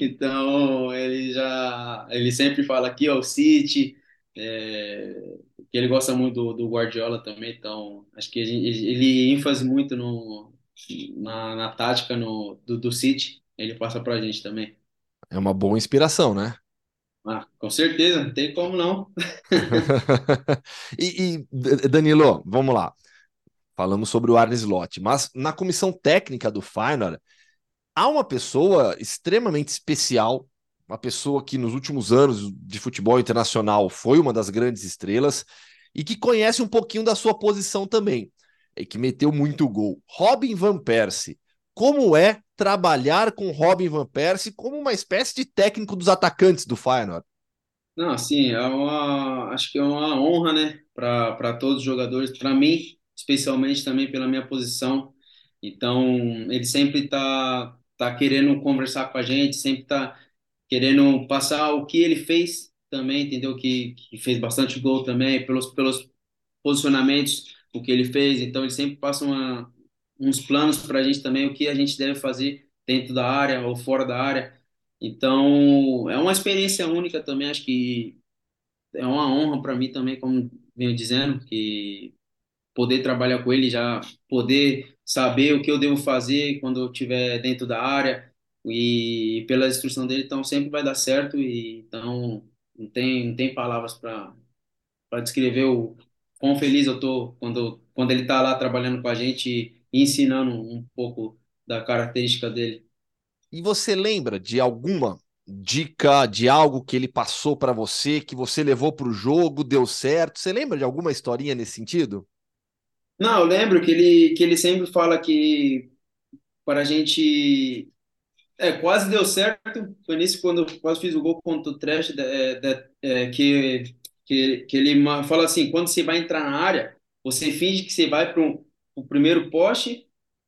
Então, ele já, ele sempre fala aqui, ó, o City, é, que ele gosta muito do, do Guardiola também, então, acho que ele, ele ênfase muito no, na, na tática no, do, do City, ele passa pra gente também. É uma boa inspiração, né? Ah, com certeza, não tem como não. E, e, Danilo, vamos lá. Falamos sobre o Arne Slot, mas na comissão técnica do Feyenoord há uma pessoa extremamente especial, uma pessoa que nos últimos anos de futebol internacional foi uma das grandes estrelas e que conhece um pouquinho da sua posição também, e que meteu muito gol. Robin Van Persie. Como é trabalhar com Robin Van Persie como uma espécie de técnico dos atacantes do Feyenoord? Não, assim, é uma, acho que é uma honra, né, para todos os jogadores, para mim, especialmente também pela minha posição. Então, ele sempre tá tá querendo conversar com a gente, sempre tá querendo passar o que ele fez também, entendeu? Que, que fez bastante gol também, pelos, pelos posicionamentos, o que ele fez. Então, ele sempre passa uma, uns planos para a gente também, o que a gente deve fazer dentro da área ou fora da área. Então, é uma experiência única também, acho que é uma honra para mim também, como venho dizendo, que poder trabalhar com ele, já poder saber o que eu devo fazer quando eu estiver dentro da área e pela instrução dele, então sempre vai dar certo e então não tem não tem palavras para para descrever o quão feliz eu tô quando quando ele está lá trabalhando com a gente ensinando um pouco da característica dele. E você lembra de alguma dica, de algo que ele passou para você, que você levou para o jogo, deu certo? Você lembra de alguma historinha nesse sentido? Não, eu lembro que ele que ele sempre fala que para a gente É, quase deu certo. Foi nisso quando eu quase fiz o gol contra o Trash, é, é, que, que, que ele fala assim: quando você vai entrar na área, você finge que você vai para o primeiro poste,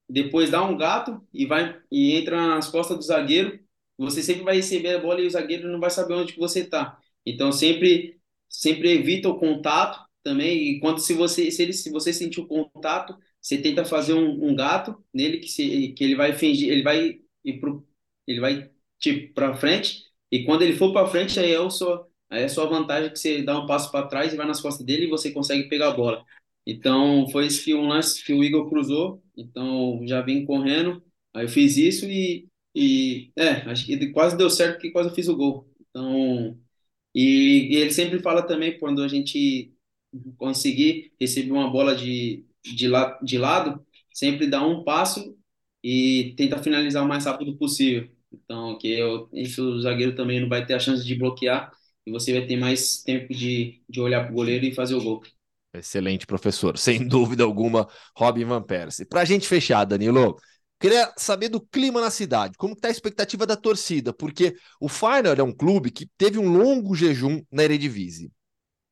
depois dá um gato e vai e entra nas costas do zagueiro. Você sempre vai receber a bola e o zagueiro não vai saber onde que você está. Então sempre sempre evita o contato também. E quando se você se ele se você sentir o contato, você tenta fazer um, um gato nele que se que ele vai fingir, ele vai ir pro ele vai tipo para frente e quando ele for para frente aí é o seu aí é a sua vantagem que você dá um passo para trás e vai nas costas dele e você consegue pegar a bola. Então foi isso que um lance que o Igor cruzou, então já vim correndo, aí eu fiz isso e e é, acho que quase deu certo que quase eu fiz o gol. Então, e, e ele sempre fala também quando a gente conseguir receber uma bola de, de, la, de lado, sempre dá um passo e tenta finalizar o mais rápido possível. Então, que eu, isso o zagueiro também não vai ter a chance de bloquear e você vai ter mais tempo de, de olhar para o goleiro e fazer o gol. Excelente, professor. Sem dúvida alguma, Robin Van Persie. Para a gente fechar, Danilo, queria saber do clima na cidade. Como está a expectativa da torcida? Porque o Feyenoord é um clube que teve um longo jejum na Eredivisie.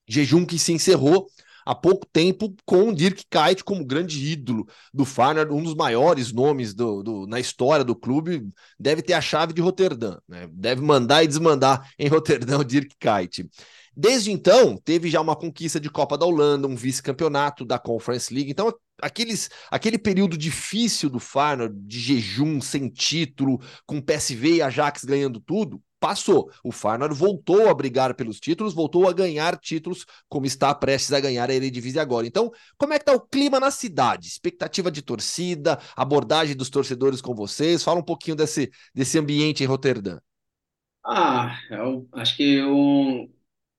Jejum que se encerrou há pouco tempo com o Dirk Kuyt como grande ídolo do Feyenoord, um dos maiores nomes do, do, na história do clube, deve ter a chave de Roterdã, né? deve mandar e desmandar em Roterdã o Dirk Kuyt. Desde então, teve já uma conquista de Copa da Holanda, um vice-campeonato da Conference League. Então, aqueles, aquele período difícil do Feyenoord, de jejum, sem título, com PSV e Ajax ganhando tudo, passou. O Feyenoord voltou a brigar pelos títulos, voltou a ganhar títulos, como está prestes a ganhar a Eredivisie agora. Então, como é que está o clima na cidade? Expectativa de torcida, abordagem dos torcedores com vocês? Fala um pouquinho desse, desse ambiente em Roterdã. Ah, eu acho que eu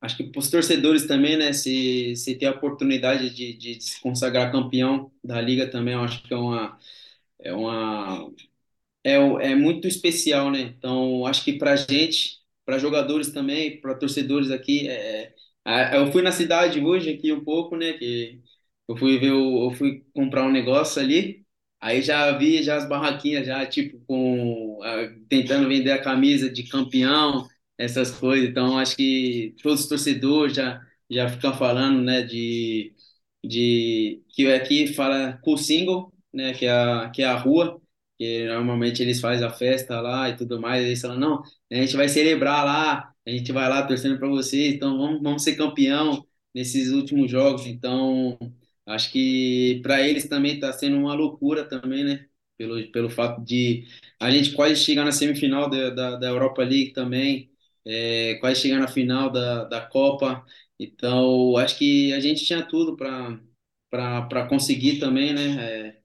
acho que para os torcedores também, né, se, se ter a oportunidade de, de se consagrar campeão da liga também, eu acho que é uma é uma é, é muito especial, né? Então, acho que para gente, para jogadores também, para torcedores aqui, é, Ah, Eu fui na cidade hoje aqui um pouco, né? Que eu fui ver, o- eu fui comprar um negócio ali. Aí já vi já as barraquinhas já tipo com tentando vender a camisa de campeão, essas coisas. Então acho que todos os torcedores já já ficam falando, né? De de que aqui fala cool single, né? Que é a que é a rua. Que normalmente eles fazem a festa lá e tudo mais, eles falam, não, a gente vai celebrar lá, a gente vai lá torcendo para vocês, então vamos, vamos ser campeão nesses últimos jogos. Então, acho que para eles também está sendo uma loucura também, né? Pelo, pelo fato de a gente quase chegar na semifinal da, da, da Europa League também, é, quase chegar na final da, da Copa. Então, acho que a gente tinha tudo para conseguir também, né? É,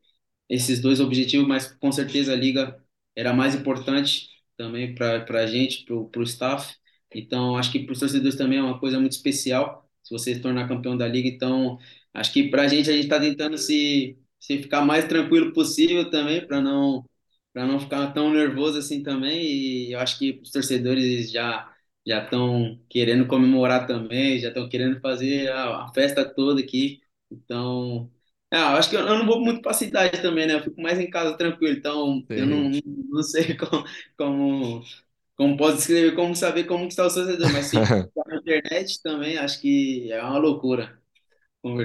esses dois objetivos, mas com certeza a liga era mais importante também para a gente, para o staff. Então, acho que para os torcedores também é uma coisa muito especial se você se tornar campeão da liga. Então, acho que para a gente, a gente está tentando se, se ficar mais tranquilo possível também, para não, para não ficar tão nervoso assim também. E eu acho que os torcedores já já estão querendo comemorar também, já estão querendo fazer a, a festa toda aqui. Então, eu acho que eu eu não vou muito para a cidade também, né? Eu fico mais em casa tranquilo, então eu não, Sim. não sei como, como, como posso descrever, como saber como que está o torcedor, mas se tá na internet também, acho que é uma loucura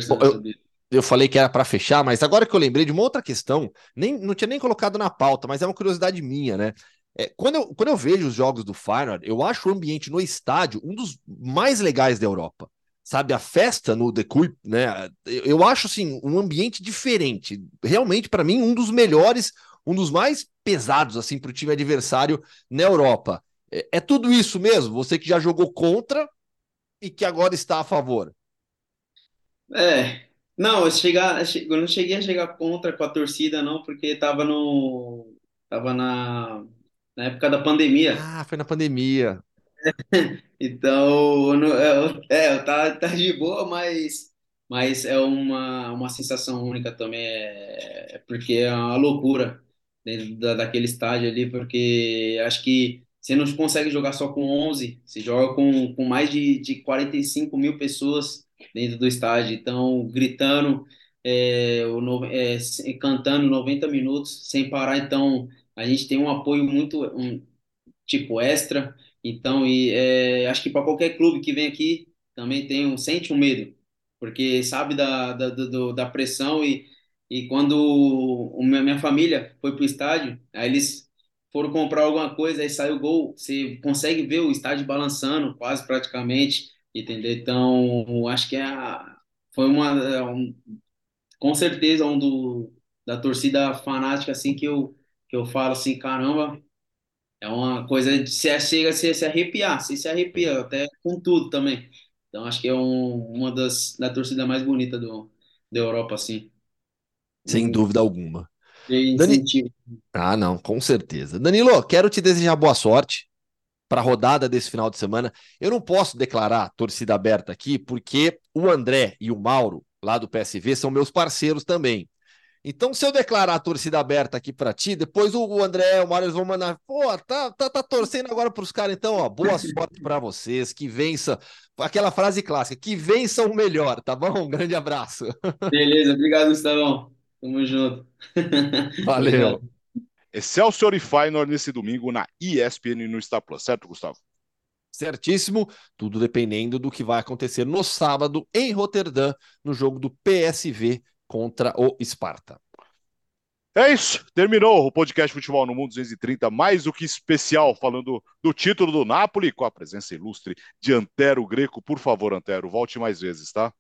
Bom, conversando eu, sobre isso. eu falei que era para fechar, mas agora que eu lembrei de uma outra questão, nem, não tinha nem colocado na pauta, mas é uma curiosidade minha, né? É, quando, eu, quando eu vejo os jogos do Feyenoord, eu acho o ambiente no estádio um dos mais legais da Europa. Sabe, a festa no The né? Eu, acho assim um ambiente diferente. Realmente, para mim, um dos melhores, um dos mais pesados assim para o time adversário na Europa. É, é tudo isso mesmo? Você que já jogou contra e que agora está a favor. É, não, eu, chegar, eu não cheguei a chegar contra com a torcida, não, porque tava no, tava na, na época da pandemia. Ah, foi na pandemia. Então, não- eu- é, tá, tá de boa, mas, mas é uma, uma sensação única também, é, é porque é uma loucura dentro da, daquele estádio ali, porque acho que você não consegue jogar só com 11, você joga com, com mais de, de 45 mil pessoas dentro do estádio, então gritando, é, o, é, cantando 90 minutos sem parar, então a gente tem um apoio muito, um, tipo extra. Então, e é, acho que para qualquer clube que vem aqui também tem um, sente um medo, porque sabe da, da, do- da pressão e, e quando o, minha, família foi para o estádio, aí eles foram comprar alguma coisa, aí saiu o gol, você consegue ver o estádio balançando quase praticamente, entendeu? Então, acho que é a, foi uma, é um, com certeza um do, da torcida fanática assim que eu, que eu falo assim, caramba, é uma coisa de se chega a se, se arrepiar, se se arrepia até com tudo também. Então acho que é um, uma das da torcida mais bonita do, da Europa assim. Sem dúvida alguma. Dani... Ah, não, com certeza. Danilo, quero te desejar boa sorte para a rodada desse final de semana. Eu não posso declarar torcida aberta aqui, porque o André e o Mauro, lá do PSV, são meus parceiros também. Então, se eu declarar a torcida aberta aqui para ti, depois o André, o Mário, eles vão mandar, pô, tá, tá, tá torcendo agora para os caras, então, ó, boa sorte para vocês, que vença, aquela frase clássica, que vençam o melhor, tá bom? Um grande abraço. Beleza, obrigado, Gustavão. Tamo junto. Valeu. Excelsior e Feyenoord nesse domingo na ESPN e no Star Plus, certo, Gustavo? Certíssimo, tudo dependendo do que vai acontecer no sábado em Roterdã, no jogo do PSV contra o Sparta. É isso, terminou o podcast Futebol no Mundo 230, mais do que especial, falando do título do Napoli, com a presença ilustre de Antero Greco. Por favor, Antero, volte mais vezes, tá?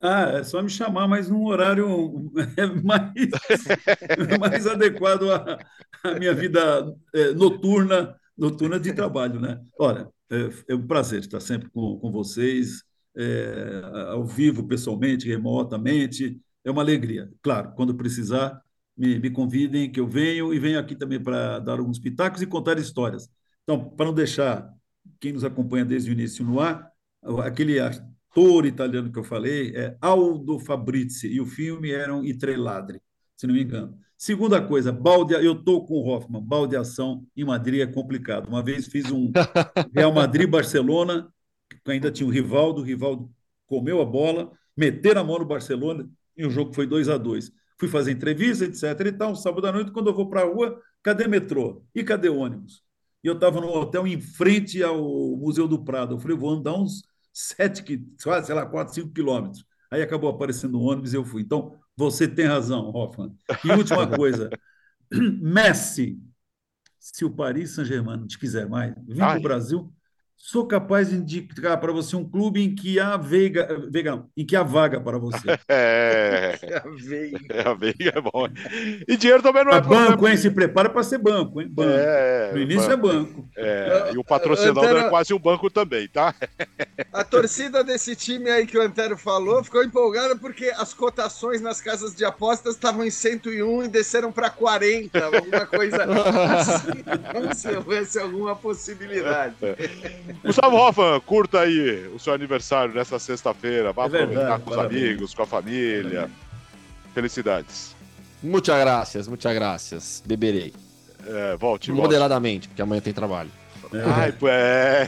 Ah, é só me chamar, mas num horário mais, mais adequado à, à minha vida é, noturna, noturna de trabalho, né? Olha, é, é um prazer estar sempre com, com vocês, é, ao vivo, pessoalmente, remotamente. É uma alegria. Claro, quando precisar, me, me convidem, que eu venho, e venho aqui também para dar alguns pitacos e contar histórias. Então, para não deixar quem nos acompanha desde o início no ar, aquele ator italiano que eu falei é Aldo Fabrizi, e o filme era um I Tre Ladri, se não me engano. Segunda coisa, balde, eu estou com o Hoffman, baldeação em Madrid é complicado. Uma vez fiz um Real Madrid-Barcelona, ainda tinha o Rivaldo, o Rivaldo comeu a bola, meteram a mão no Barcelona e o jogo foi 2 a 2 Fui fazer entrevista, etc. E tal, sábado à noite, quando eu vou para a rua, cadê metrô? E cadê ônibus? E eu estava no hotel em frente ao Museu do Prado. Eu falei, vou andar uns sete, sei lá, quatro, cinco quilômetros. Aí acabou aparecendo o ônibus e eu fui. Então, você tem razão, Hoffman. E última coisa, Messi, se o Paris Saint-Germain te quiser mais, vem para o Brasil, sou capaz de indicar para você um clube em que há veiga, veiga em que há vaga para você. É, a veiga. É, a veiga é bom. E dinheiro também não é, é banco, hein? Se prepara para ser banco, hein? Banco. É, no início banco. é banco. É, e o patrocinador Antero... é quase um banco também, tá? A torcida desse time aí que o Antero falou ficou empolgada porque as cotações nas casas de apostas estavam em 101 e desceram para 40, alguma coisa assim. Não se houvesse alguma possibilidade. Gustavo Hoffman, curta aí o seu aniversário nessa sexta-feira. Vá é aproveitar com os parabéns. amigos, com a família. Felicidades. Muitas graças, muitas graças. Beberei. É, volte, Moderadamente, porque amanhã tem trabalho. É. Ai,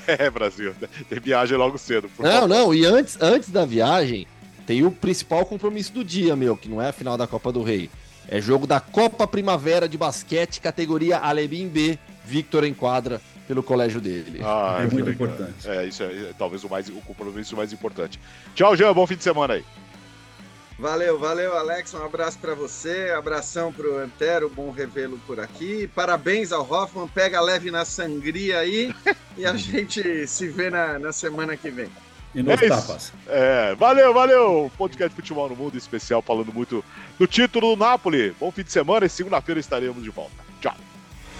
é, Brasil. Tem viagem logo cedo. não, favor. não, e antes, antes da viagem, tem o principal compromisso do dia, meu, que não é a final da Copa do Rei. É jogo da Copa Primavera de Basquete, categoria Alebim B. Victor enquadra pelo colégio dele. Ah, é muito legal. importante. É, isso é, é, talvez o, mais, o compromisso mais importante. Tchau, Jean, bom fim de semana aí. Valeu, valeu, Alex. Um abraço para você, abração para o Antero, bom revê-lo por aqui. Parabéns ao Hoffman, pega leve na sangria aí e a gente se vê na, na semana que vem. E nos é tapas. É, valeu, valeu. Podcast de Futebol no Mundo especial falando muito do título do Napoli. Bom fim de semana e segunda-feira estaremos de volta. Tchau.